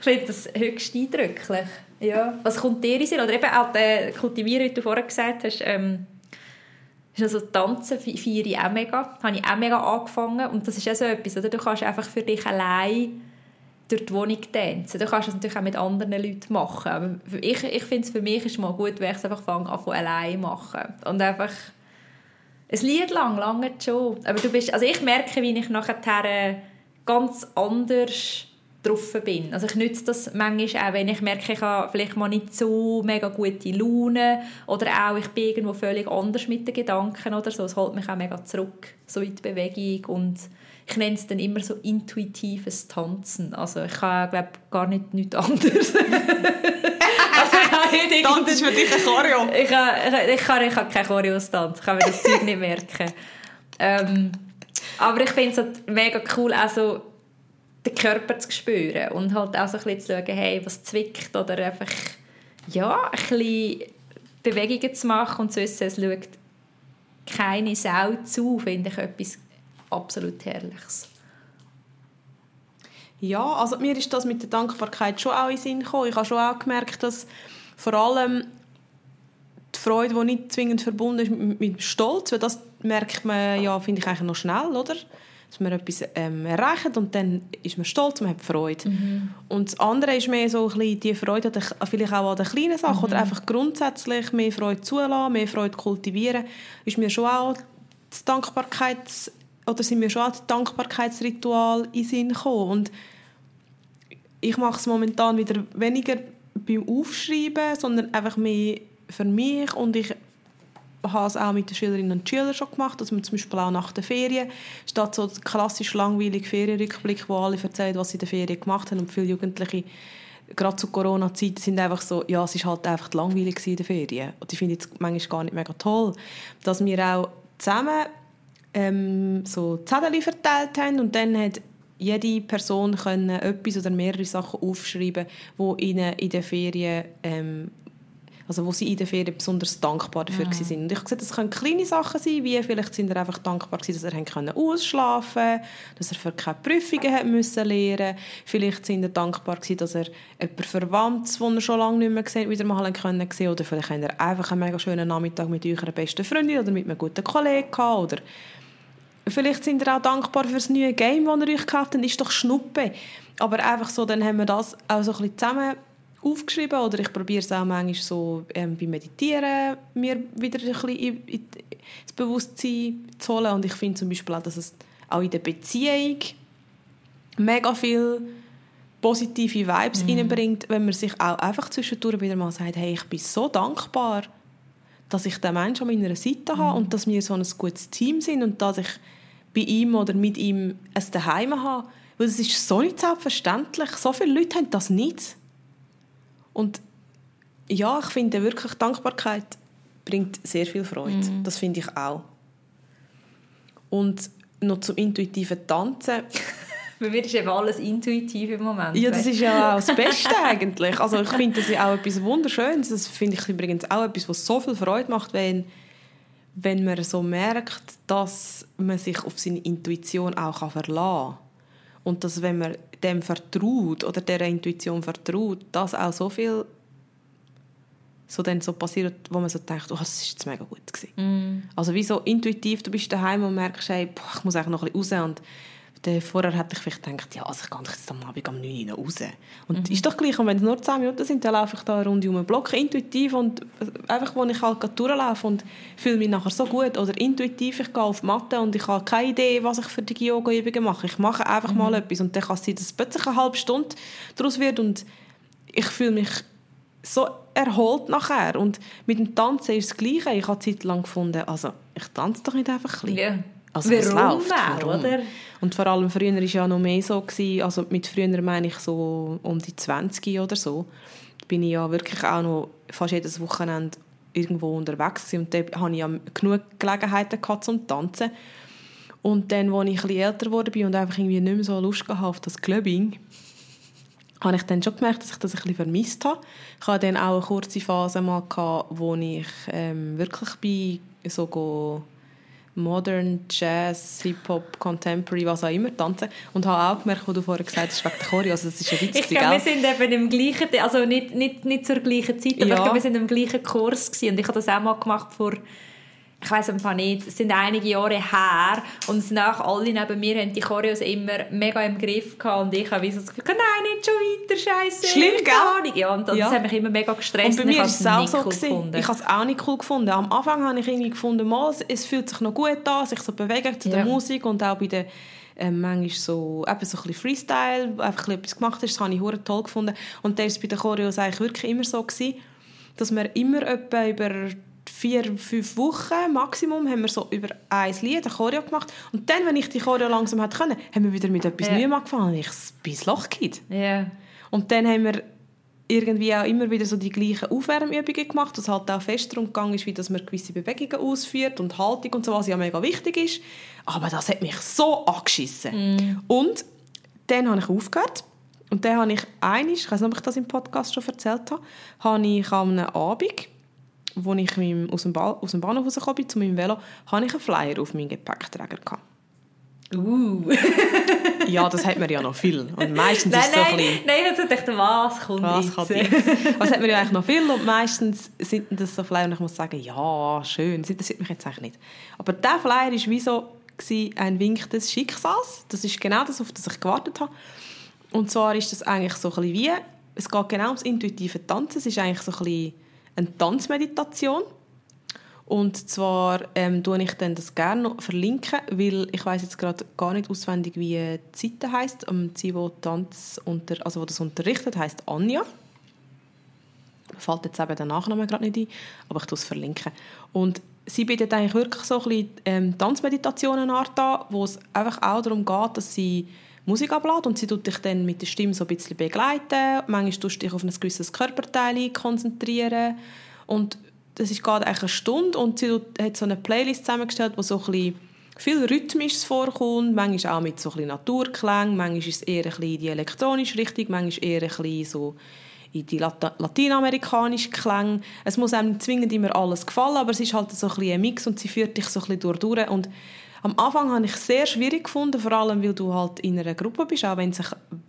finde das höchst eindrücklich. Ja. Was kommt dir in Sinn? Oder eben auch der Kultivieren, wie du vorher gesagt hast, ähm, ist also Tanzen feiere ich auch mega. Habe ich auch mega angefangen. Und das ist ja so etwas, oder? Du kannst einfach für dich allein durch die Wohnung tanzen. Du kannst das natürlich auch mit anderen Leuten machen. Aber ich, ich finde es für mich ist mal gut, wenn ich es einfach fange an von allein machen. Und einfach ein Lied lang, lange schon. Aber du bist, also ich merke, wie ich nachher ganz anders drauf bin. Also ich nütze das manchmal auch, wenn ich merke, ich habe vielleicht mal nicht so mega gute Laune oder auch ich bin irgendwo völlig anders mit den Gedanken oder so. Es holt mich auch mega zurück, so in die Bewegung und ich nenne es dann immer so intuitives Tanzen. Also ich kann, glaube gar nicht nichts anderes. also, Tanzen ist für dich ein Choreo. Ich, kann, ich, kann, ich kann kein Choreostand. Ich kann mir das Zeug nicht merken. Ähm, aber ich finde es halt mega cool, also den Körper zu spüren und halt auch so ein bisschen zu schauen, hey, was zwickt oder einfach ja, ein bisschen Bewegungen zu machen und zu wissen, es schaut keine Sau zu, finde ich etwas absolut Herrliches. Ja, also mir ist das mit der Dankbarkeit schon auch in den Sinn gekommen. Ich habe schon auch gemerkt, dass vor allem die Freude, die nicht zwingend verbunden ist mit, mit Stolz, weil das merkt man ja, finde ich eigentlich noch schnell, oder? Dass man etwas ähm, erreicht und dann ist man stolz, man hat Freude. Mhm. Und das andere ist mehr so ein bisschen die Freude, vielleicht auch an den kleinen Sachen mhm. oder einfach grundsätzlich mehr Freude zulassen, mehr Freude kultivieren, ist mir schon auch das Dankbarkeits oder sind mir schon das Dankbarkeitsritual in den Sinn gekommen. Und ich mache es momentan wieder weniger beim Aufschreiben, sondern einfach mehr für mich und ich habe es auch mit den Schülerinnen und Schülern schon gemacht, dass man zum Beispiel auch nach der Ferien, statt so klassisch langweilige Ferienrückblick, wo alle erzählen, was sie in der Ferien gemacht haben und viele Jugendliche gerade zu Corona-Zeiten sind einfach so, ja, es ist halt einfach langweilig in der Ferien. Und ich finde es manchmal gar nicht mega toll, dass wir auch zusammen ähm, so Zettel verteilt haben und dann hat jede Person können etwas oder mehrere Sachen aufschreiben, wo ihnen in der Ferien ähm, also wo sie in der Ferien besonders dankbar dafür mhm. sind. Und ich habe gesagt, das können kleine Sachen sein, wie vielleicht sind sie einfach dankbar gewesen, dass er können ausschlafen dass er für keine Prüfungen hat müssen lernen Vielleicht sind sie dankbar gewesen, dass er jemanden verwandt, den er schon lange nicht mehr gesehen wieder mal können sehen Oder vielleicht haben er einfach einen mega schönen Nachmittag mit eurer besten Freundin oder mit einem guten Kollegen gehabt. Oder Vielleicht sind ihr auch dankbar für das neue Game, das ihr euch gekauft habt. ist doch Schnuppe. Aber einfach so, dann haben wir das auch so ein bisschen zusammen aufgeschrieben oder ich probiere es auch manchmal so ähm, beim Meditieren mir wieder ein bisschen in, in, ins Bewusstsein zu holen und ich finde zum Beispiel auch, dass es auch in der Beziehung mega viel positive Vibes mhm. reinbringt, wenn man sich auch einfach zwischendurch wieder mal sagt, hey, ich bin so dankbar, dass ich den Menschen an meiner Seite habe mhm. und dass wir so ein gutes Team sind und dass ich bei ihm oder mit ihm ein Daheim habe. Weil es ist so nicht selbstverständlich. So viele Leute haben das nicht. Und ja, ich finde wirklich, Dankbarkeit bringt sehr viel Freude. Mhm. Das finde ich auch. Und noch zum intuitiven Tanzen. Bei mir ist eben alles intuitiv im Moment. Ja, das ist ja auch das Beste eigentlich. Also ich finde das ja auch etwas Wunderschönes. Das finde ich übrigens auch etwas, was so viel Freude macht, wenn, wenn man so merkt, dass man sich auf seine Intuition auch verlassen kann. Und dass, wenn man dem vertraut oder der Intuition vertraut, dass auch so viel so dann so passiert, wo man so denkt, oh, das ist jetzt mega gut gewesen. Mm. Also wie so intuitiv, du bist daheim und merkst, hey, boah, ich muss eigentlich noch ein bisschen raus und dann vorher hätte ich vielleicht gedacht, ja, also ich gehe jetzt am Abend um 9 Uhr raus. Und mhm. ist doch gleich, und wenn es nur 10 Minuten sind, dann laufe ich da rund um den Block, intuitiv und einfach, wo ich halt durchlaufe und fühle mich nachher so gut. Oder intuitiv, ich gehe auf die Matte und ich habe keine Idee, was ich für die Yoga-Übungen mache. Ich mache einfach mhm. mal etwas und dann kann es sein, dass es plötzlich eine halbe Stunde daraus wird und ich fühle mich so erholt nachher. Und mit dem Tanzen ist es das Gleiche. Ich habe Zeit lang gefunden, also ich tanze doch nicht einfach ein bisschen. Yeah. Also Warum läuft, Warum? Oder? Und vor allem früher war ja noch mehr so, gewesen, also mit früher meine ich so um die 20 oder so, bin ich ja wirklich auch noch fast jedes Wochenende irgendwo unterwegs gewesen. und da hatte ich ja genug Gelegenheiten gehabt zum Tanzen. Und dann, als ich etwas älter geworden und einfach irgendwie nicht mehr so Lust hatte auf das Clubbing, habe ich dann schon gemerkt, dass ich das ein bisschen vermisst habe. Ich hatte dann auch eine kurze Phase mal, gehabt, wo ich ähm, wirklich bei so Modern, Jazz, Hip-Hop, Contemporary, was auch immer tanzen. Und habe auch gemerkt, was du vorher gesagt hast, wegen der Choreo. Also das ist ein Witz, Ich glaube, wir sind eben im gleichen, also nicht, nicht, nicht zur gleichen Zeit, aber ja. ich glaube, wir sind im gleichen Kurs gewesen. Und ich habe das auch mal gemacht vor ich weiß einfach nicht, es sind einige Jahre her und nach alle neben mir haben die Choreos immer mega im Griff gehabt und ich habe so das Gefühl, nein, nicht schon weiter, scheiße. Schlimm, gell? Ja, und das ja. hat mich immer mega gestresst. Und bei mir ist es auch so cool gefunden. Ich habe es auch nicht cool gefunden. Am Anfang habe ich irgendwie gefunden, mal, es fühlt sich noch gut an, sich so bewegen zu ja. der Musik und auch bei der ähm, manchmal so, eben so ein bisschen Freestyle, einfach ein etwas gemacht ist, das habe ich sehr toll gefunden. Und das war bei den Choreos eigentlich wirklich immer so, gewesen, dass wir immer etwa über vier, fünf Wochen Maximum haben wir so über ein Lied, eine Choreo gemacht. Und dann, wenn ich die Choreo langsam hatte können, haben wir wieder mit etwas yeah. Neuem angefangen. Und ich bin das Lochkind. Yeah. Und dann haben wir irgendwie auch immer wieder so die gleichen Aufwärmübungen gemacht, dass halt auch fest darum gegangen ist, wie dass man gewisse Bewegungen ausführt und Haltung und so, was ja mega wichtig ist. Aber das hat mich so angeschissen. Mm. Und dann habe ich aufgehört. Und dann habe ich einiges, ich weiß nicht, ob ich das im Podcast schon erzählt habe, habe ich an einem Abend, wo ich aus dem, ba aus dem Bahnhof rausgekommen bin, zu meinem Velo, habe ich einen Flyer auf meinem Gepäckträger gehabt. Uh. ja, das hat man ja noch viel. Und meistens nein, ist es so nein, ein bisschen... Nein, jetzt dachte was kommt was jetzt? Kommt jetzt? Was hat man ja eigentlich noch viel und meistens sind das so Flyer und ich muss sagen, ja, schön, das interessiert mich jetzt eigentlich nicht. Aber dieser Flyer war wie so ein Wink des Schicksals. Das ist genau das, auf das ich gewartet habe. Und zwar ist das eigentlich so ein bisschen wie, es geht genau ums intuitive Tanzen. Es ist eigentlich so ein bisschen eine Tanzmeditation. Und zwar ähm, tue ich dann das gerne noch verlinken, weil ich weiß jetzt gerade gar nicht auswendig, wie die Seite heisst. Ähm, sie, die Tanz unter, also wo das unterrichtet, heißt Anja. Mir fällt jetzt eben der Nachname gerade nicht ein, aber ich tue es verlinken. Und sie bietet eigentlich wirklich so ein bisschen ähm, Tanzmeditationen an, wo es einfach auch darum geht, dass sie Musik ablädt und sie tut dich dann mit der Stimme so ein bisschen begleiten. Manchmal tust du dich auf ein gewisses Körperteil konzentrieren und das ist gerade eine Stunde und sie hat so eine Playlist zusammengestellt, wo so ein bisschen viel Rhythmisches vorkommt, manchmal auch mit so ein Naturklang, manchmal ist es eher ein bisschen die elektronische Richtung, manchmal eher ein bisschen so in die Lat lateinamerikanischen Klänge. Es muss einem zwingend immer alles gefallen, aber es ist halt so ein, ein Mix und sie führt dich so ein bisschen durch. Und am Anfang habe ich es sehr schwierig gefunden, vor allem, weil du halt in einer Gruppe bist, auch wenn es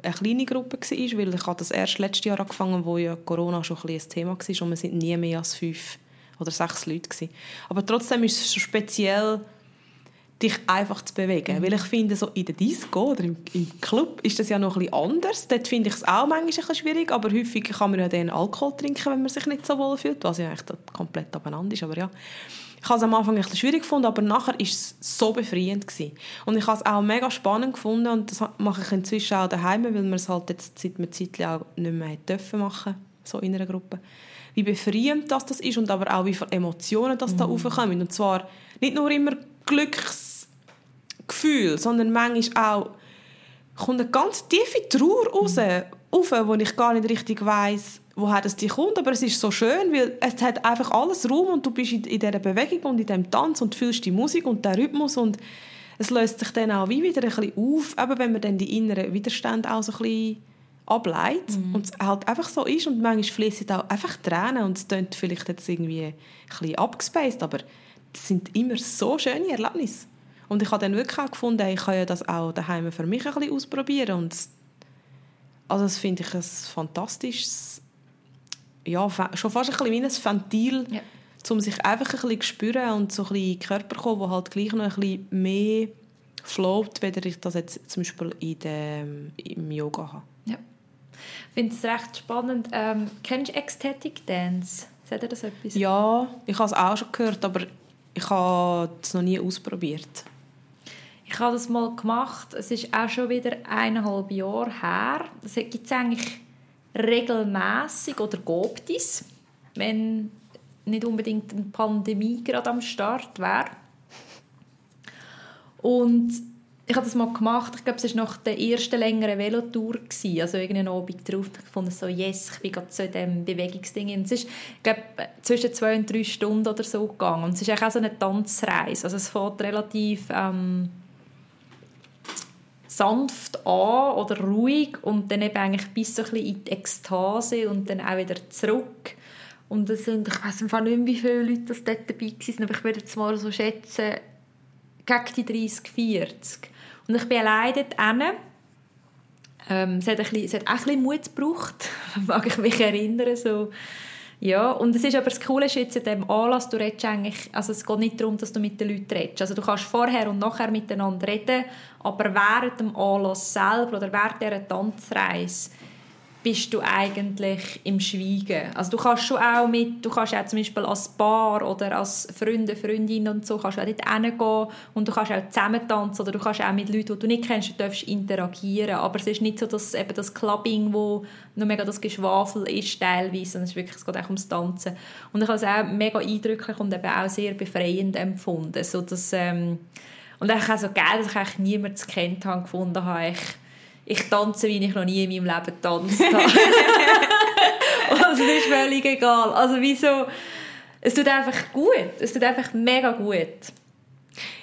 eine kleine Gruppe war, weil ich habe das erst letztes Jahr angefangen, wo ja Corona schon ein, ein Thema war und wir sind nie mehr als fünf oder sechs Leute gewesen. Aber trotzdem ist es so speziell, dich einfach zu bewegen. Mhm. Weil ich finde, so in der Disco oder im, im, Club ist das ja noch ein bisschen anders. Dort finde ich es auch manchmal ein bisschen schwierig, aber häufig kann man ja dann Alkohol trinken, wenn man sich nicht so wohl fühlt, was ja eigentlich komplett abeinander ist, aber ja. Ich habe es am Anfang ein bisschen schwierig gefunden, aber nachher war es so befreiend. Gewesen. Und ich habe es auch mega spannend gefunden und das mache ich inzwischen auch daheim, weil man es halt jetzt seit einer Zeit auch nicht mehr dürfen machen, so in einer Gruppe. Wie befreiend das, das ist und aber auch wie viele Emotionen das da mhm. aufkommen. Und zwar nicht nur immer Glücksgefühl, sondern manchmal auch kommt eine ganz tiefe Trauer raus, mhm. auf, wo ich gar nicht richtig weiß woher das die kommt, aber es ist so schön, weil es hat einfach alles Raum und du bist in, in dieser Bewegung und in diesem Tanz und fühlst die Musik und den Rhythmus und es löst sich dann auch wie wieder ein bisschen auf, eben wenn man dann die inneren Widerstände auch so ein bisschen ableitet mhm. und es halt einfach so ist und manchmal fließen auch einfach Tränen und es klingt vielleicht jetzt irgendwie ein bisschen abgespaced, aber das sind immer so schöne Erlebnisse. Und ich habe dann wirklich auch gefunden, ich kann ja das auch daheim für mich ein bisschen ausprobieren und also das finde ich ein fantastisches ja, schon fast ein bisschen wie ein Ventil, ja. um sich einfach ein bisschen zu spüren und so ein bisschen Körper zu kommen, der halt gleich noch ein bisschen mehr float, weder ich das jetzt zum Beispiel in dem, im Yoga habe. Ja. Ich finde es recht spannend. Ähm, kennst du Ecstatic Dance? Sagt ihr das etwas? Ja, ich habe es auch schon gehört, aber ich habe es noch nie ausprobiert. Ich habe das mal gemacht. Es ist auch schon wieder eineinhalb Jahre her. Es gibt eigentlich regelmäßig oder gibt es, wenn nicht unbedingt eine Pandemie gerade am Start wäre. Und ich habe das mal gemacht, ich glaube, es war nach der ersten längeren Velotour, gewesen. also irgendeinen Abend drauf, ich fand so, yes, ich bin gerade in diesem Bewegungsding. Und es ist, ich glaube, zwischen zwei und drei Stunden oder so gegangen. Und es ist auch so eine Tanzreise, also es fährt relativ... Ähm, sanft an oder ruhig und dann eben eigentlich bis so ein bisschen in die Ekstase und dann auch wieder zurück. Und das sind, ich weiß nicht mehr, wie viele Leute das dort dabei waren, aber ich würde jetzt mal so schätzen, gegen die 30, 40. Und ich bin alleine dort hin. Ähm, es, hat ein bisschen, es hat auch ein bisschen Mut gebraucht, mag ich mich erinnern, so ja, und es ist aber das Coole ist jetzt in diesem Anlass, du redest eigentlich, also es geht nicht darum, dass du mit den Leuten redest. Also du kannst vorher und nachher miteinander reden, aber während dem Anlass selber oder während dieser Tanzreise bist du eigentlich im Schweigen. Also du kannst schon auch mit, du kannst auch zum Beispiel als Paar oder als Freunde, Freundinnen und so, kannst auch dort hingehen und du kannst auch zusammen tanzen oder du kannst auch mit Leuten, die du nicht kennst, du interagieren. Aber es ist nicht so, dass eben das Clubbing, wo noch mega das Geschwafel ist teilweise, sondern es, ist wirklich, es geht auch ums Tanzen. Und ich habe es auch mega eindrücklich und eben auch sehr befreiend empfunden. So dass, ähm, und auch so geil, dass ich eigentlich niemanden kennt habe, gefunden habe, ich ich tanze, wie ich noch nie in meinem Leben getanzt habe. Also, es ist völlig egal. Also, wieso? Es tut einfach gut. Es tut einfach mega gut.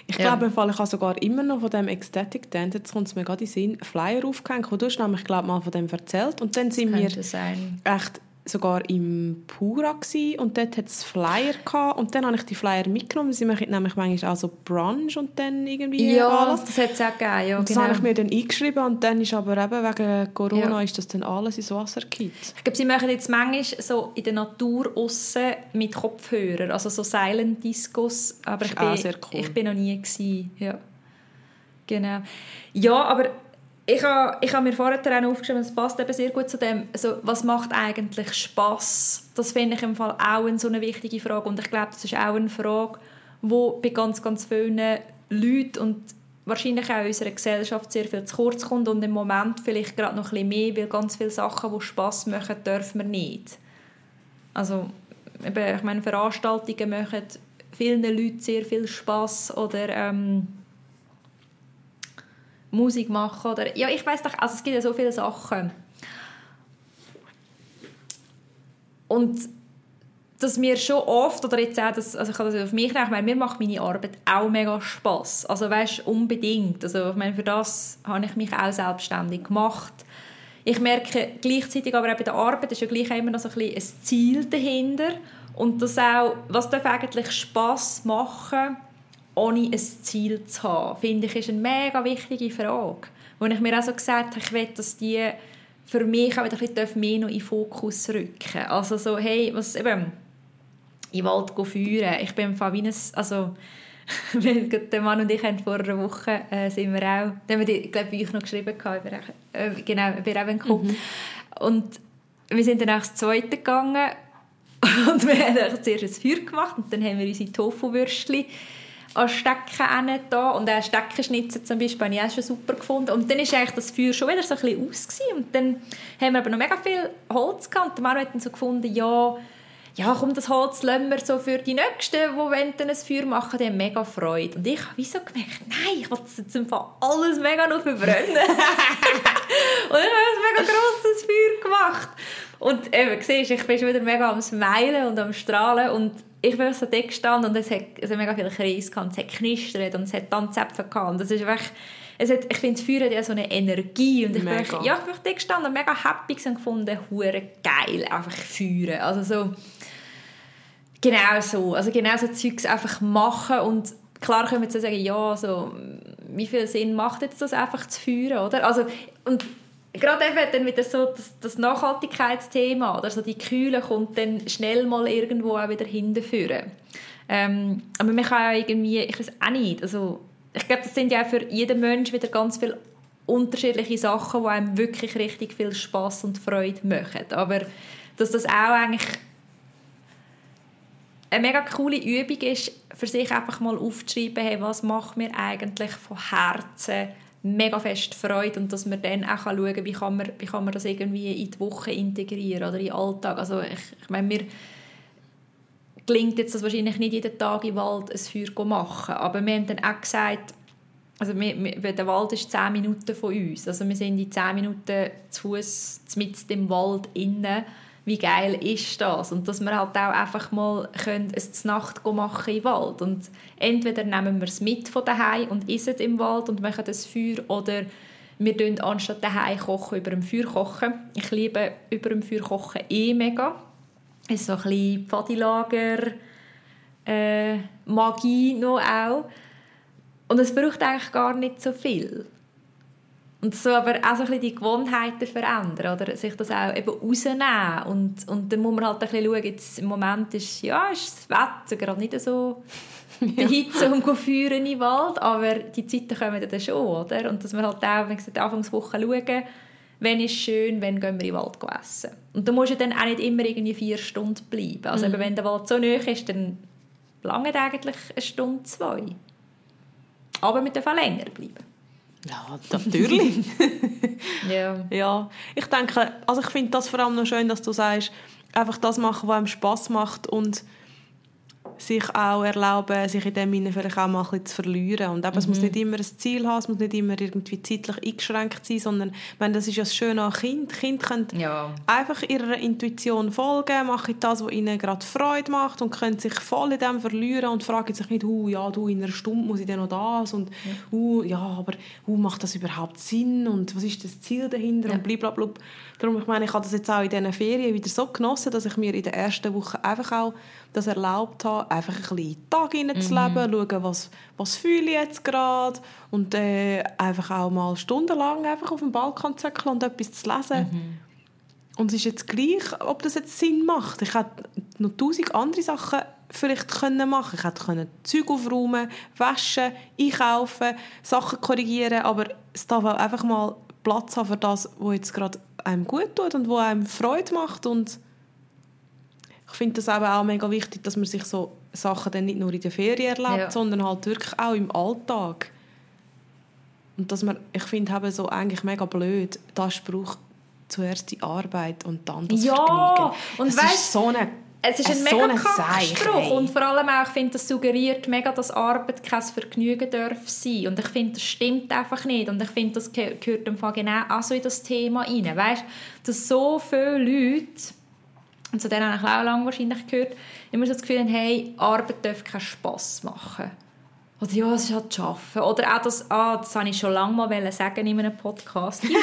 Ich ja. glaube, im Fall, ich habe sogar immer noch von dem Ecstatic Dance, jetzt kommt es mir gerade in den Sinn, Flyer aufgehängt. Du hast nämlich, glaube mal von dem erzählt. Und dann sind wir echt sogar im Pura gewesen, und dort hat es Flyer gehabt, und dann habe ich die Flyer mitgenommen. Sie machen nämlich manchmal auch so Brunch und dann irgendwie ja, alles. das hat es auch gegeben. Ja, das genau. habe ich mir dann eingeschrieben und dann ist aber eben wegen Corona ja. ist das dann alles ins Wasser gekippt. Ich glaube, sie machen jetzt manchmal so in der Natur aussen mit Kopfhörern, also so Silent Discos, aber ich bin, cool. ich bin noch nie gewesen. Ja. Genau. Ja, aber ich habe, ich habe mir vorher auch aufgeschrieben, es passt eben sehr gut zu dem, also, was macht eigentlich Spass? Das finde ich im Fall auch eine so eine wichtige Frage und ich glaube, das ist auch eine Frage, die bei ganz, ganz vielen Leuten und wahrscheinlich auch in unserer Gesellschaft sehr viel zu kurz kommt und im Moment vielleicht gerade noch ein bisschen mehr, weil ganz viele Sachen, die Spass machen, dürfen wir nicht. Also, ich meine, Veranstaltungen machen vielen Leuten sehr viel Spass oder ähm, Musik machen oder ja, ich weiß doch, also es gibt ja so viele Sachen. Und dass mir schon oft, oder jetzt auch, das, also ich kann das auf mich nehmen, mir macht meine Arbeit auch mega Spass. Also weißt, unbedingt. Also ich meine, für das habe ich mich auch selbstständig gemacht. Ich merke gleichzeitig aber auch bei der Arbeit ist ja gleich immer noch so ein, bisschen ein Ziel dahinter. Und das auch, was darf eigentlich Spass machen ohne ein Ziel zu haben, finde ich, ist eine mega wichtige Frage. Wo ich mir auch so gesagt habe, ich will, dass die für mich auch wieder ein bisschen mehr noch in den Fokus rücken. Also so, hey, was eben, den Wald führen. Ich bin im wie ein, also der Mann und ich haben vor einer Woche äh, sind wir auch, da haben wir, die, glaube ich, noch geschrieben gehabt, über, äh, genau, über Evenko. Mhm. Und wir sind dann auch das Zweite gegangen und wir haben zuerst ein Feuer gemacht und dann haben wir unsere Tofu-Würstchen an Stecken da und auch Steckenschnitzer zum Beispiel habe ich auch schon super gefunden und dann ist eigentlich das Feuer schon wieder so ein bisschen aus gewesen. und dann haben wir aber noch mega viel Holz gehabt und der Mann hat dann so gefunden, ja, ja, komm, das Holz lassen wir so für die Nächsten, die wollen dann ein Feuer machen, die haben mega Freude. Und ich habe wie so gemerkt, nein, ich will das jetzt einfach alles mega noch verbrennen. und ich habe ein mega grosses Feuer gemacht. Und eben, siehst, ich bin schon wieder mega am Smilen und am Strahlen und ich bin so dort gestanden und es hat, es hat mega viele Kreise gehabt, es hat knistert und es hat Tanzäpfel gehabt und das ist wirklich, es hat, ich finde, Feuer hat ja so eine Energie und ich mega. bin, ja, ich bin dort gestanden und mega happy und gefunden, hure geil, einfach Feuer, also so, genau so, also genau so Zeugs einfach machen und klar können wir jetzt sagen, ja, so, wie viel Sinn macht jetzt das einfach zu führen, oder? Also, und gerade eben dann wieder so das, das Nachhaltigkeitsthema oder so die Kühle kommt dann schnell mal irgendwo auch wieder hinterführen. Ähm, aber man kann ja irgendwie, ich weiß auch nicht, also ich glaube, das sind ja für jeden Mensch wieder ganz viele unterschiedliche Sachen, die einem wirklich richtig viel Spaß und Freude machen. Aber dass das auch eigentlich eine mega coole Übung ist, für sich einfach mal aufzuschreiben, hey, was macht mir eigentlich von Herzen mega fest Freude und dass man dann auch schauen kann, wie kann man, wie kann man das irgendwie in die Woche integrieren oder in den Alltag. Also ich, ich meine, mir gelingt jetzt das wahrscheinlich nicht jeden Tag im Wald ein Feuer machen, aber wir haben dann auch gesagt, also wir, wir, der Wald ist 10 Minuten von uns, also wir sind in 10 Minuten zu Fuß mit dem Wald innen wie geil ist das? Und dass wir halt auch einfach mal können, es Nacht machen im Wald. Und entweder nehmen wir es mit von daheim und essen im Wald und machen das Feuer oder wir kochen anstatt daheim kochen über dem Feuer kochen. Ich liebe über dem Feuer kochen eh mega. Es ist so ein bisschen Pfadilager, äh, Magie noch auch. Und es braucht eigentlich gar nicht so viel. Und so aber auch so ein bisschen die Gewohnheiten verändern oder sich das auch eben rausnehmen und, und dann muss man halt ein bisschen schauen, jetzt im Moment ist, ja, ist das Wetter gerade nicht so ja. Hitze um führen im Wald, aber die Zeiten kommen dann schon, oder? Und dass wir halt auch, wie gesagt, Anfangswoche schauen, wenn ist schön, wenn gehen wir in den Wald essen. Und da musst du dann auch nicht immer irgendwie vier Stunden bleiben. Also mhm. eben, wenn der Wald so nahe ist, dann lange eigentlich eine Stunde, zwei. Aber mit dürfen länger bleiben. Ja, natürlich. ja. ja. Ich denke, also ich finde das vor allem noch schön, dass du sagst, einfach das machen, was einem Spaß macht und sich auch erlauben, sich in dem Sinne vielleicht auch mal ein bisschen zu verlieren. Und eben, es muss Mhm. nicht immer ein Ziel haben, es muss nicht immer irgendwie zeitlich eingeschränkt sein, sondern meine, das ist ja das Schöne an Kind. Kinder können Ja. einfach ihrer Intuition folgen, machen das, was ihnen gerade Freude macht und können sich voll in dem verlieren und fragen sich nicht, uh, ja, du, in einer Stunde muss ich dann noch das und uh, ja, aber uh, macht das überhaupt Sinn und was ist das Ziel dahinter Ja. und blablabla. Darum, ich meine, ich habe das jetzt auch in diesen Ferien wieder so genossen, dass ich mir in der ersten Woche einfach auch das erlaubt habe, einfach ein bisschen Tag hineinzuleben, schauen, was, was fühle ich jetzt gerade und äh, einfach auch mal stundenlang einfach auf dem Balkon zöckeln und etwas zu lesen. Und es ist jetzt gleich, ob das jetzt Sinn macht. Ich hätte noch tausend andere Sachen vielleicht können machen. Ich hätte können Zeug aufräumen, waschen, einkaufen, Sachen korrigieren, aber es darf auch einfach mal Platz haben für das, was jetzt gerade einem gut tut und was einem Freude macht und ich finde das eben auch mega wichtig, dass man sich so Sachen dann nicht nur in der Ferien erlebt, Ja. sondern halt wirklich auch im Alltag. Und dass man, ich finde eben so eigentlich mega blöd, das Spruch zuerst die Arbeit und dann das Ja, Vergnügen. und das weißt- ist so eine Es ist ein so mega eine Kackspruch und vor allem auch, ich finde, das suggeriert mega, dass Arbeit kein Vergnügen darf sein. Und ich finde, das stimmt einfach nicht. Und ich finde, das ge- gehört im Fall genau auch so in das Thema rein, weißt, dass so viele Leute und zu denen habe ich auch lange wahrscheinlich gehört, immer so das Gefühl haben, hey, Arbeit darf keinen Spass machen. Oder ja, es ist halt das Arbeiten. Oder auch das, ah, das habe ich schon lange mal sagen in einem Podcast.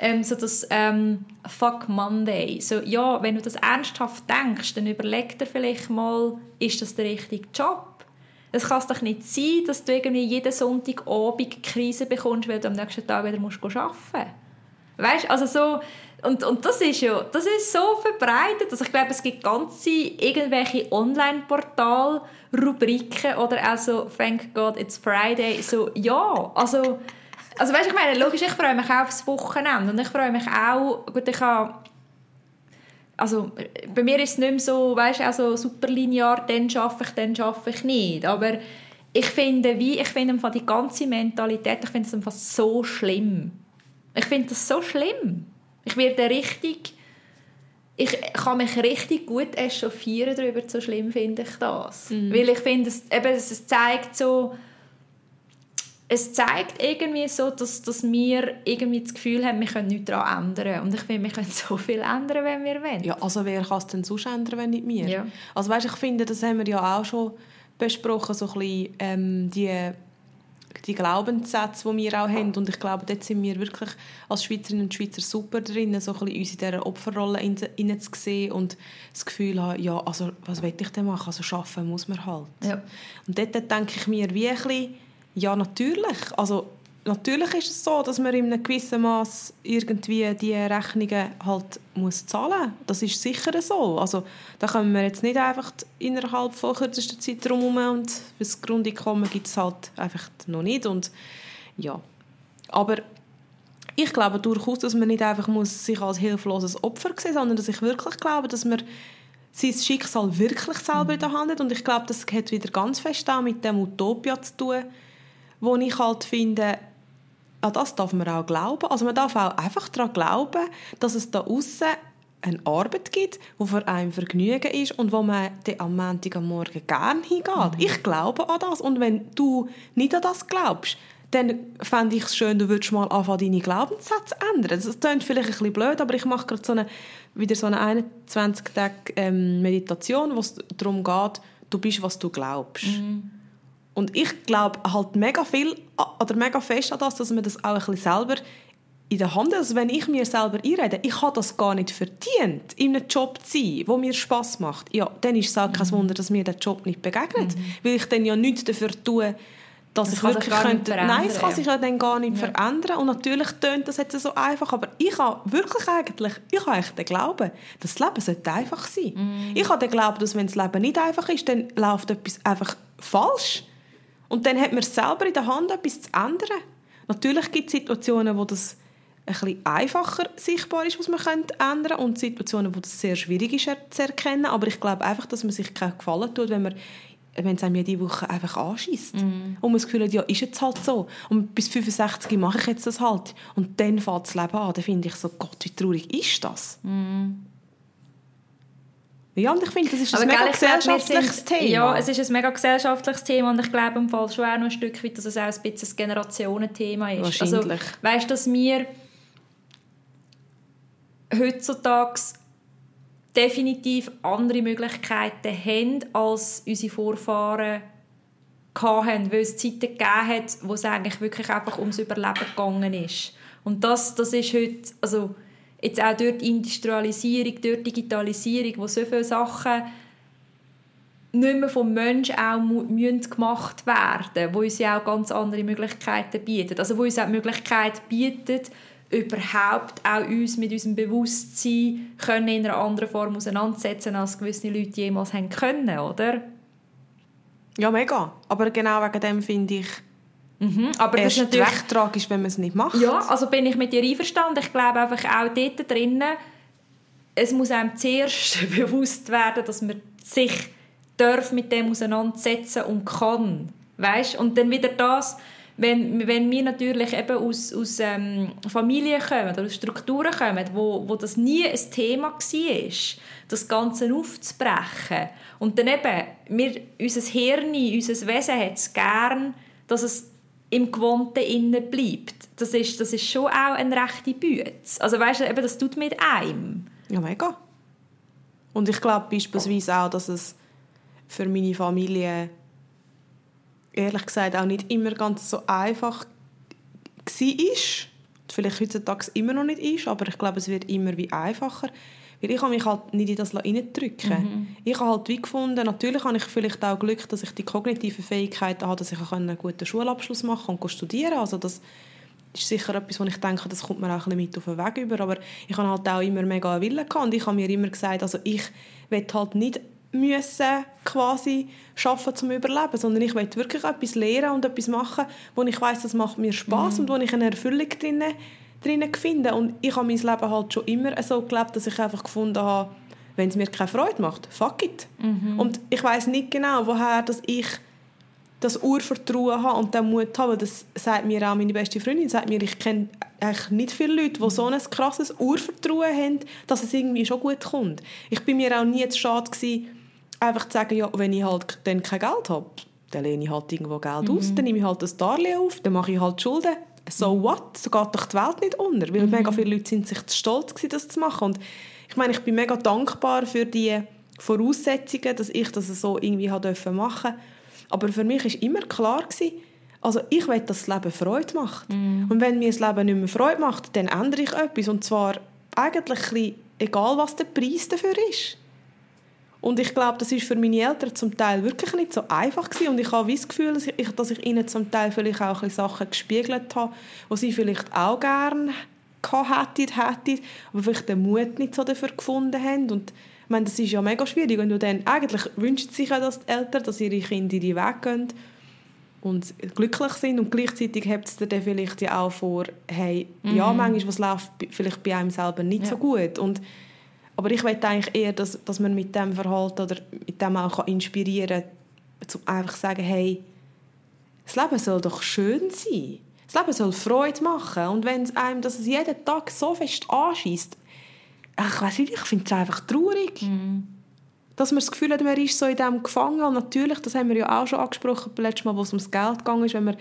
Ähm, so das ähm, Fuck Monday. So, ja, wenn du das ernsthaft denkst, dann überleg dir vielleicht mal, ist das der richtige Job? Es kann doch nicht sein, dass du irgendwie jeden Sonntagabend Krise bekommst, weil du am nächsten Tag wieder musst arbeiten musst. Weißt, also so, und, und das ist ja, das ist so verbreitet, also ich glaube, es gibt ganze irgendwelche Online-Portal, Rubriken oder auch so «Thank God it's Friday», so, ja, also, also weißt, ich meine, logisch, ich freue mich auch aufs Wochenende und ich freue mich auch, gut, ich habe also bei mir ist es nicht mehr so, weißt, also super linear, dann schaffe ich, dann schaffe ich nicht. Aber ich finde, wie, ich finde die ganze Mentalität, ich finde es einfach so schlimm. Ich finde das so schlimm. Ich werde richtig, ich kann mich richtig gut echauffieren darüber, so schlimm finde ich das. Weil ich finde, es, eben, es zeigt so, es zeigt irgendwie so, dass, dass wir irgendwie das Gefühl haben, wir können nichts daran ändern. Und ich finde, wir können so viel ändern, wenn wir wollen. Ja, also wer kann es denn sonst ändern, wenn nicht wir? Ja. Also weißt, ich finde, das haben wir ja auch schon besprochen, so ein bisschen, ähm, die, die Glaubenssätze, die wir auch haben. Und ich glaube, dort sind wir wirklich als Schweizerinnen und Schweizer super drin, so ein bisschen uns in dieser Opferrolle in- zu sehen und das Gefühl haben, ja, also was will ich denn machen? Also schaffen muss man halt. Ja. Und dort denke ich mir wie ein bisschen, ja, natürlich. Also, natürlich ist es so, dass man in einem gewissen Maß irgendwie die Rechnungen halt muss zahlen Das ist sicher so. Also, da können wir jetzt nicht einfach innerhalb von kürzester Zeit drum herum und das Grundeinkommen gibt es halt einfach noch nicht. Und, ja. Aber ich glaube durchaus, dass man nicht einfach muss sich als hilfloses Opfer sehen sondern dass ich wirklich glaube, dass man sein Schicksal wirklich selber in der Hand hat. Und ich glaube, das hat wieder ganz fest mit dem Utopia zu tun, wo ich halt finde, an das darf man auch glauben. Also man darf auch einfach daran glauben, dass es da außen eine Arbeit gibt, die für einen Vergnügen ist und wo man dann am Montag am Morgen gerne hingeht. Ich glaube an das. Und wenn du nicht an das glaubst, dann fände ich es schön, du würdest mal anfangen, deine Glaubenssätze zu ändern. Das klingt vielleicht ein bisschen blöd, aber ich mache gerade so eine, wieder so eine 21 Tage ähm, Meditation, wo es darum geht, du bist, was du glaubst. Und ich glaube halt mega viel oder mega fest an das, dass man das auch ein bisschen selber in der Hand hat. Also wenn ich mir selber einrede, ich habe das gar nicht verdient, in einem Job zu sein, der mir Spass macht, ja, dann ist es auch kein Wunder, dass mir der Job nicht begegnet. Weil ich dann ja nichts dafür tue, dass Das ich wirklich könnte... Nein, es kann sich ja dann gar nicht Ja. verändern. Und natürlich tönt das jetzt so einfach, aber ich habe wirklich eigentlich, ich habe echt den Glauben, dass das Leben sollte einfach sein. Mhm. Ich habe den Glauben, dass wenn das Leben nicht einfach ist, dann läuft etwas einfach falsch. Und dann hat man selber in der Hand, etwas zu ändern. Natürlich gibt es Situationen, wo das ein bisschen einfacher sichtbar ist, was man könnte ändern und Situationen, wo das sehr schwierig ist zu erkennen. Aber ich glaube einfach, dass man sich keinen Gefallen tut, wenn man wenn es einem jede Woche einfach anschießt. Und man das Gefühl hat, ja, ist jetzt halt so. Und bis 65 mache ich jetzt das halt. Und dann fängt das Leben an. Dann finde ich so, Gott, wie traurig ist das? Ja, und ich finde, das ist ein mega gesellschaftliches Thema. Ja, es ist ein mega gesellschaftliches Thema und ich glaube im Fall schon auch noch ein Stück weit, dass es auch ein bisschen ein Generationenthema ist. Also, Wahrscheinlich. Also, weißt du, dass wir heutzutage definitiv andere Möglichkeiten haben, als unsere Vorfahren hatten, weil es Zeiten gegeben hat, wo es eigentlich wirklich einfach ums Überleben gegangen ist. Und das, das ist heute, also jetzt auch durch die Industrialisierung, durch die Digitalisierung, wo so viele Sachen nicht mehr vom Menschen auch gemacht werden, wo uns ja auch ganz andere Möglichkeiten bietet. Also wo uns auch die Möglichkeit bietet, überhaupt auch uns mit unserem Bewusstsein können in einer anderen Form auseinandersetzen, als gewisse Leute jemals haben können, oder? Ja, mega. Aber genau wegen dem finde ich Mhm, aber das ist natürlich recht tragisch, wenn man es nicht macht. Ja, also bin ich mit dir einverstanden. Ich glaube einfach auch dort drinnen, es muss einem zuerst bewusst werden, dass man sich darf mit dem auseinandersetzen und kann. Weißt? Und dann wieder das, wenn, wenn wir natürlich eben aus, aus ähm, Familien kommen oder aus Strukturen kommen, wo, wo das nie ein Thema war, das Ganze aufzubrechen. Und dann eben, wir, unser Hirn, unser Wesen hat es gern, dass es im Gewohnten innen bleibt. Das ist, das ist schon auch eine rechte Büte. Also weißt du, das tut mit einem. Ja, mega. Und ich glaube beispielsweise auch, dass es für meine Familie ehrlich gesagt auch nicht immer ganz so einfach war. Vielleicht heutzutage immer noch nicht ist, aber ich glaube, es wird immer wie einfacher. Weil ich habe mich halt nicht in das reindrücken mhm. Ich habe halt wie gefunden, natürlich habe ich vielleicht auch Glück, dass ich die kognitiven Fähigkeiten habe, dass ich einen guten Schulabschluss machen und studieren Also das ist sicher etwas, wo ich denke, das kommt mir auch ein bisschen mit auf den Weg über. Aber ich habe halt auch immer mega einen Willen gehabt und ich habe mir immer gesagt, also ich will halt nicht müssen quasi schaffen zum Überleben, sondern ich will wirklich etwas lernen und etwas machen, wo ich weiß, das macht mir Spaß mhm. und wo ich eine Erfüllung drin, drin finde. Und ich habe mein Leben halt schon immer so gelebt, dass ich einfach gefunden habe, wenn es mir keine Freude macht, fuck it. Mhm. Und ich weiß nicht genau, woher dass ich das Urvertrauen habe und den Mut habe. Das sagt mir auch meine beste Freundin, sagt mir, ich kenne eigentlich nicht viele Leute, die so ein krasses Urvertrauen haben, dass es irgendwie schon gut kommt. Ich bin mir auch nie zu schade gewesen, einfach zu sagen, ja, wenn ich halt dann kein Geld habe, dann lehne ich halt irgendwo Geld mhm. aus, dann nehme ich halt das Darlehen auf, dann mache ich halt Schulden. So what? So geht doch die Welt nicht unter. Weil mhm. mega viele Leute sind sich stolz gewesen, das zu machen. Und ich meine, ich bin mega dankbar für die Voraussetzungen, dass ich das so irgendwie machen durfte. Aber für mich war immer klar, gewesen, also ich will, dass das Leben Freude macht. Mm. Und wenn mir das Leben nicht mehr Freude macht, dann ändere ich etwas. Und zwar eigentlich egal, was der Preis dafür ist. Und ich glaube, das ist für meine Eltern zum Teil wirklich nicht so einfach gewesen. Und ich habe das Gefühl, dass ich, dass ich ihnen zum Teil vielleicht auch ein Sachen gespiegelt habe, die sie vielleicht auch gerne hätten, hätten, aber vielleicht den Mut nicht so dafür gefunden haben. Und ich meine, das ist ja mega schwierig. Und dann, eigentlich wünscht sich ja dass die Eltern, dass ihre Kinder in die Weg gehen und glücklich sind und gleichzeitig habt ihr dann vielleicht ja auch vor, hey, mhm. ja, manchmal was läuft vielleicht bei einem selber nicht ja. so gut und aber ich möchte eigentlich eher, dass, dass man mit dem Verhalten oder mit dem auch inspirieren kann, um einfach zu sagen, hey, das Leben soll doch schön sein. Das Leben soll Freude machen. Und wenn es einem das jeden Tag so fest anschießt, ich weiß nicht, ich finde es einfach traurig. Mm. Dass man das Gefühl hat, man ist so in dem gefangen. Und natürlich, das haben wir ja auch schon angesprochen, beim letzten Mal, wo es ums Geld ging, ist, wenn man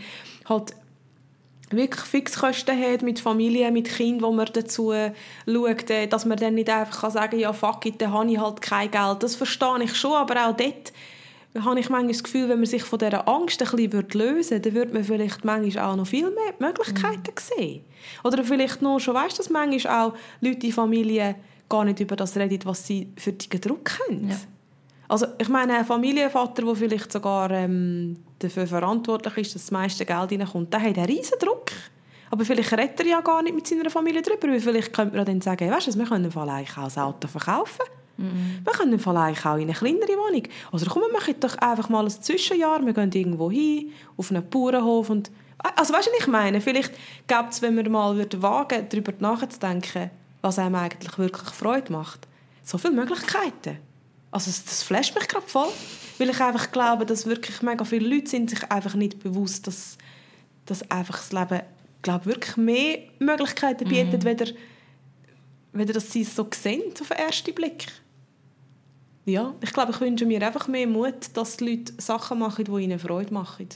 halt wirklich Fixkosten hat mit Familie, mit Kind, wo man dazu schaut, äh, dass man dann nicht einfach sagen kann, ja fuck it, dann habe ich halt kein Geld. Das verstehe ich schon, aber auch dort habe ich manchmal das Gefühl, wenn man sich von dieser Angst ein bisschen lösen würde, dann würde man vielleicht manchmal auch noch viel mehr Möglichkeiten mhm. sehen. Oder vielleicht nur schon, weißt dass manchmal auch Leute in Familien gar nicht über das reden, was sie für die Druck haben. Ja. Also ich meine, ein Familienvater, der vielleicht sogar ähm, dafür verantwortlich ist, dass das meiste Geld reinkommt, der hat einen riesen Druck. Aber vielleicht redet er ja gar nicht mit seiner Familie darüber, weil vielleicht könnte man dann sagen, weißt du, wir können eigentlich auch das Auto verkaufen. Mhm. Wir können eigentlich auch in eine kleinere Wohnung. Oder komm, wir machen doch einfach mal ein Zwischenjahr, wir gehen irgendwo hin, auf einen Bauernhof und also weißt du, was ich meine? Vielleicht gäbe es, wenn wir mal wagen darüber nachzudenken, was einem eigentlich wirklich Freude macht, so viele Möglichkeiten. Also das flasht mich gerade voll, weil ich einfach glaube, dass wirklich mega viele Leute sind sich einfach nicht bewusst, dass, dass einfach das Leben glaube wirklich mehr Möglichkeiten bietet, mhm. weder, weder dass sie es so sehen auf den ersten Blick. ja, ich glaube, ich wünsche mir einfach mehr Mut, dass die Leute Sachen machen, die ihnen Freude machen.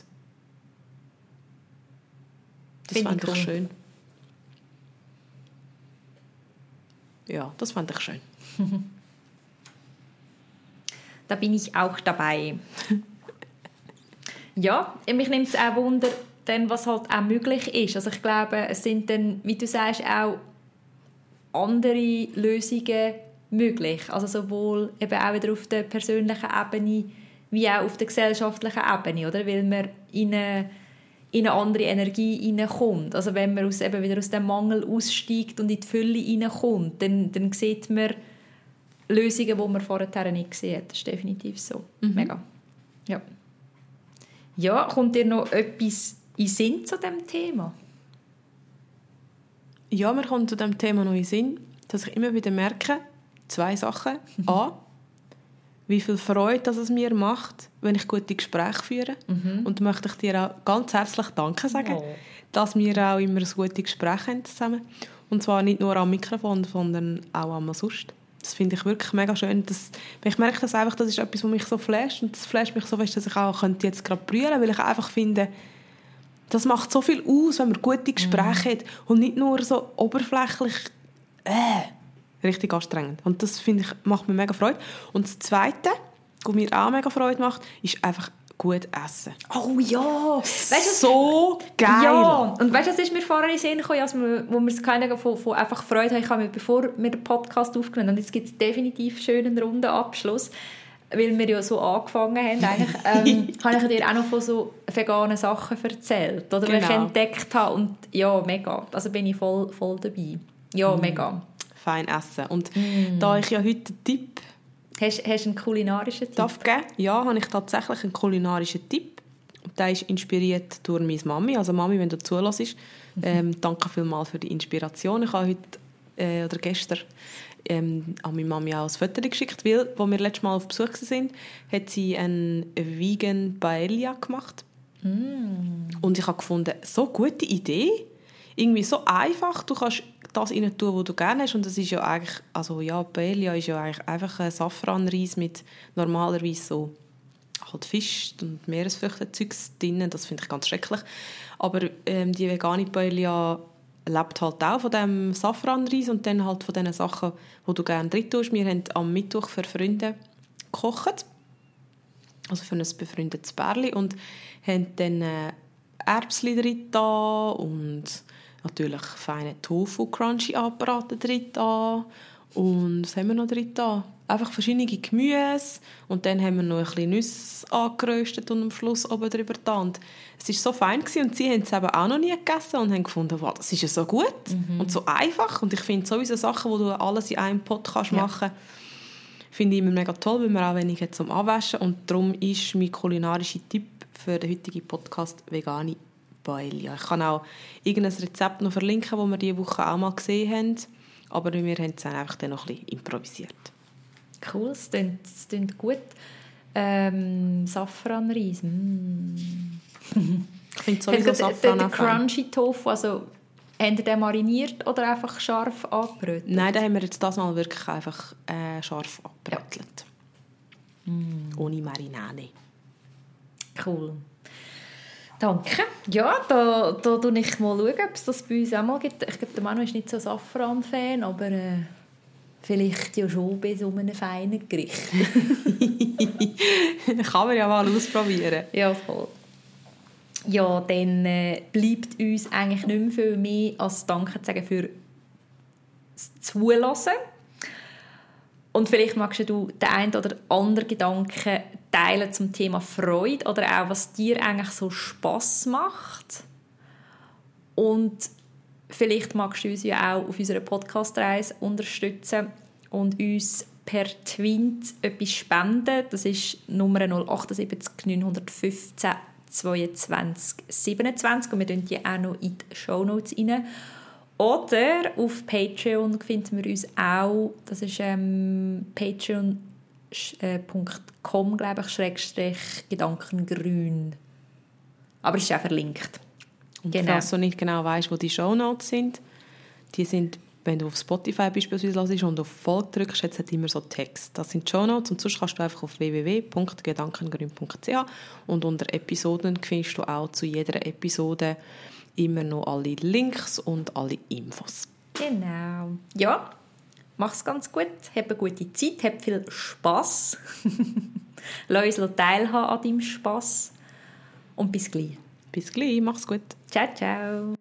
Das fände ich ich cool. schön. Ja, das fände ich schön. Da bin ich auch dabei. ja, mich nimmt es auch Wunder, dann, was halt auch möglich ist. Also ich glaube, es sind dann, wie du sagst, auch andere Lösungen möglich. Also sowohl eben auch wieder auf der persönlichen Ebene wie auch auf der gesellschaftlichen Ebene, oder? Weil man in eine, in eine andere Energie hineinkommt. Also wenn man aus, eben wieder aus dem Mangel aussteigt und in die Fülle hineinkommt, dann, dann sieht man Lösungen, die man vorher nicht gesehen hat. Das ist definitiv so. Mega. Ja. Ja, kommt dir noch etwas in Sinn zu diesem Thema? Ja, mir kommt zu dem Thema noch in Sinn, dass ich immer wieder merke, zwei Sachen. A, wie viel Freude dass es mir macht, wenn ich gute Gespräche führe. Und möchte ich dir auch ganz herzlich Danke sagen, Oh. dass wir auch immer ein gutes Gespräch haben zusammen. Und zwar nicht nur am Mikrofon, sondern auch einmal sonst. Das finde ich wirklich mega schön. Das, ich merke das einfach, das ist etwas, was mich so flasht. Und das flasht mich so fest, dass ich auch könnte jetzt gerade brüllen weil ich einfach finde, das macht so viel aus, wenn man gute Gespräche hat und nicht nur so oberflächlich äh, richtig anstrengend. Und das finde ich, macht mir mega Freude. Und das Zweite, was mir auch mega Freude macht, ist einfach gut essen. Oh ja! Weißt so geil! Ja, und weißt du, das ist mir vorher in den Sinn gekommen, als wir, wo wir es keine von, von einfach Freude haben, ich bevor wir den Podcast aufgenommen haben, und jetzt gibt es definitiv einen schönen runden Abschluss, weil wir ja so angefangen haben, eigentlich, ähm, habe ich dir auch noch von so veganen Sachen erzählt, oder, die ich Genau. entdeckt habe, und ja, mega, also bin ich voll, voll dabei. Ja, mega. Fein essen. Und da ich ja heute einen Tipp Hast, hast du einen kulinarischen Tipp? darf geben ja, habe ich tatsächlich einen kulinarischen Tipp. Und der ist inspiriert durch meine Mami. Also Mami, wenn du zulässt, ähm, danke vielmals für die Inspiration. Ich habe heute äh, oder gestern ähm, an meine Mami auch ein Foto geschickt, weil, als wir letztes Mal auf Besuch waren, hat sie einen Vegan Paella gemacht. Und ich habe gefunden, so gute Idee, irgendwie so einfach, du kannst das rein tun, was du gerne hast und das ist ja eigentlich, also ja, Paella ist ja eigentlich einfach ein Safranreis mit normalerweise so halt Fisch und Meeresfrüchte-Zeugs drin, das finde ich ganz schrecklich. Aber ähm, die vegane Paella lebt halt auch von dem Safranreis und dann halt von den Sachen, die du gerne drin tust. Wir haben am Mittwoch für Freunde gekocht also für ein befreundetes Pärchen und haben dann äh, Erbsli drin und natürlich feine Tofu Crunchy angebraten drin da und was haben wir noch drin da? Einfach verschiedene Gemüse und dann haben wir noch ein bisschen Nüsse angeröstet und am Schluss oben drüber und es war so fein gewesen. und sie haben es eben auch noch nie gegessen und haben gefunden, wow, das ist ja so gut und so einfach und ich finde sowieso Sachen, wo du alles in einem Pot kannst Ja. machen Finde ich immer mega toll, weil man auch weniger zum Anwaschen und darum ist mein kulinarischer Tipp für den heutigen Podcast vegane Paella. Ich kann auch irgendein Rezept noch verlinken, das wir diese Woche auch mal gesehen haben, aber wir haben es dann einfach dann noch ein bisschen improvisiert. Cool, es klingt, es klingt gut. Ähm, Safranreis, mm. Ich finde sowieso Safran der. Crunchy Tofu, also habt ihr den mariniert oder einfach scharf angebrötet? Nein, da haben wir jetzt das mal wirklich einfach äh, scharf abgebrötelt. Ohne Marinade. Cool. Danke. Ja, da, da schaue ich mal, schauen, ob es das bei uns auch mal gibt. Ich glaube, der Manu ist nicht so Safran-Fan, aber äh, vielleicht ja schon bei so einem feinen Gericht. Kann man ja mal ausprobieren. ja, voll. Ja, dann äh, bleibt uns eigentlich nicht mehr viel mehr als Danke zu sagen für das Zulassen. Und vielleicht magst du den einen oder anderen Gedanken teilen zum Thema Freude oder auch, was dir eigentlich so Spass macht. Und vielleicht magst du uns ja auch auf unserer Podcast-Reise unterstützen und uns per Twint etwas spenden. Das ist Nummer 078 915 22 27 und wir tun die auch noch in die Shownotes rein. Oder auf Patreon finden wir uns auch, das ist ähm, patreon.com, glaube ich, Schrägstrich Gedankengrün. Aber es ist auch verlinkt. Und Genau. falls du nicht genau weißt, wo die Shownotes sind, die sind wenn du auf Spotify beispielsweise hörst und auf Folge drückst, jetzt hat immer so Text. Das sind Show Notes und sonst kannst du einfach auf www.gedankengrün.ch und unter Episoden findest du auch zu jeder Episode immer noch alle Links und alle Infos. Genau. Ja, Mach's ganz gut, hab eine gute Zeit, hab viel Spass. Lass uns teilhaben an deinem Spass. Und bis gleich. Bis gleich, mach's gut. Ciao, ciao.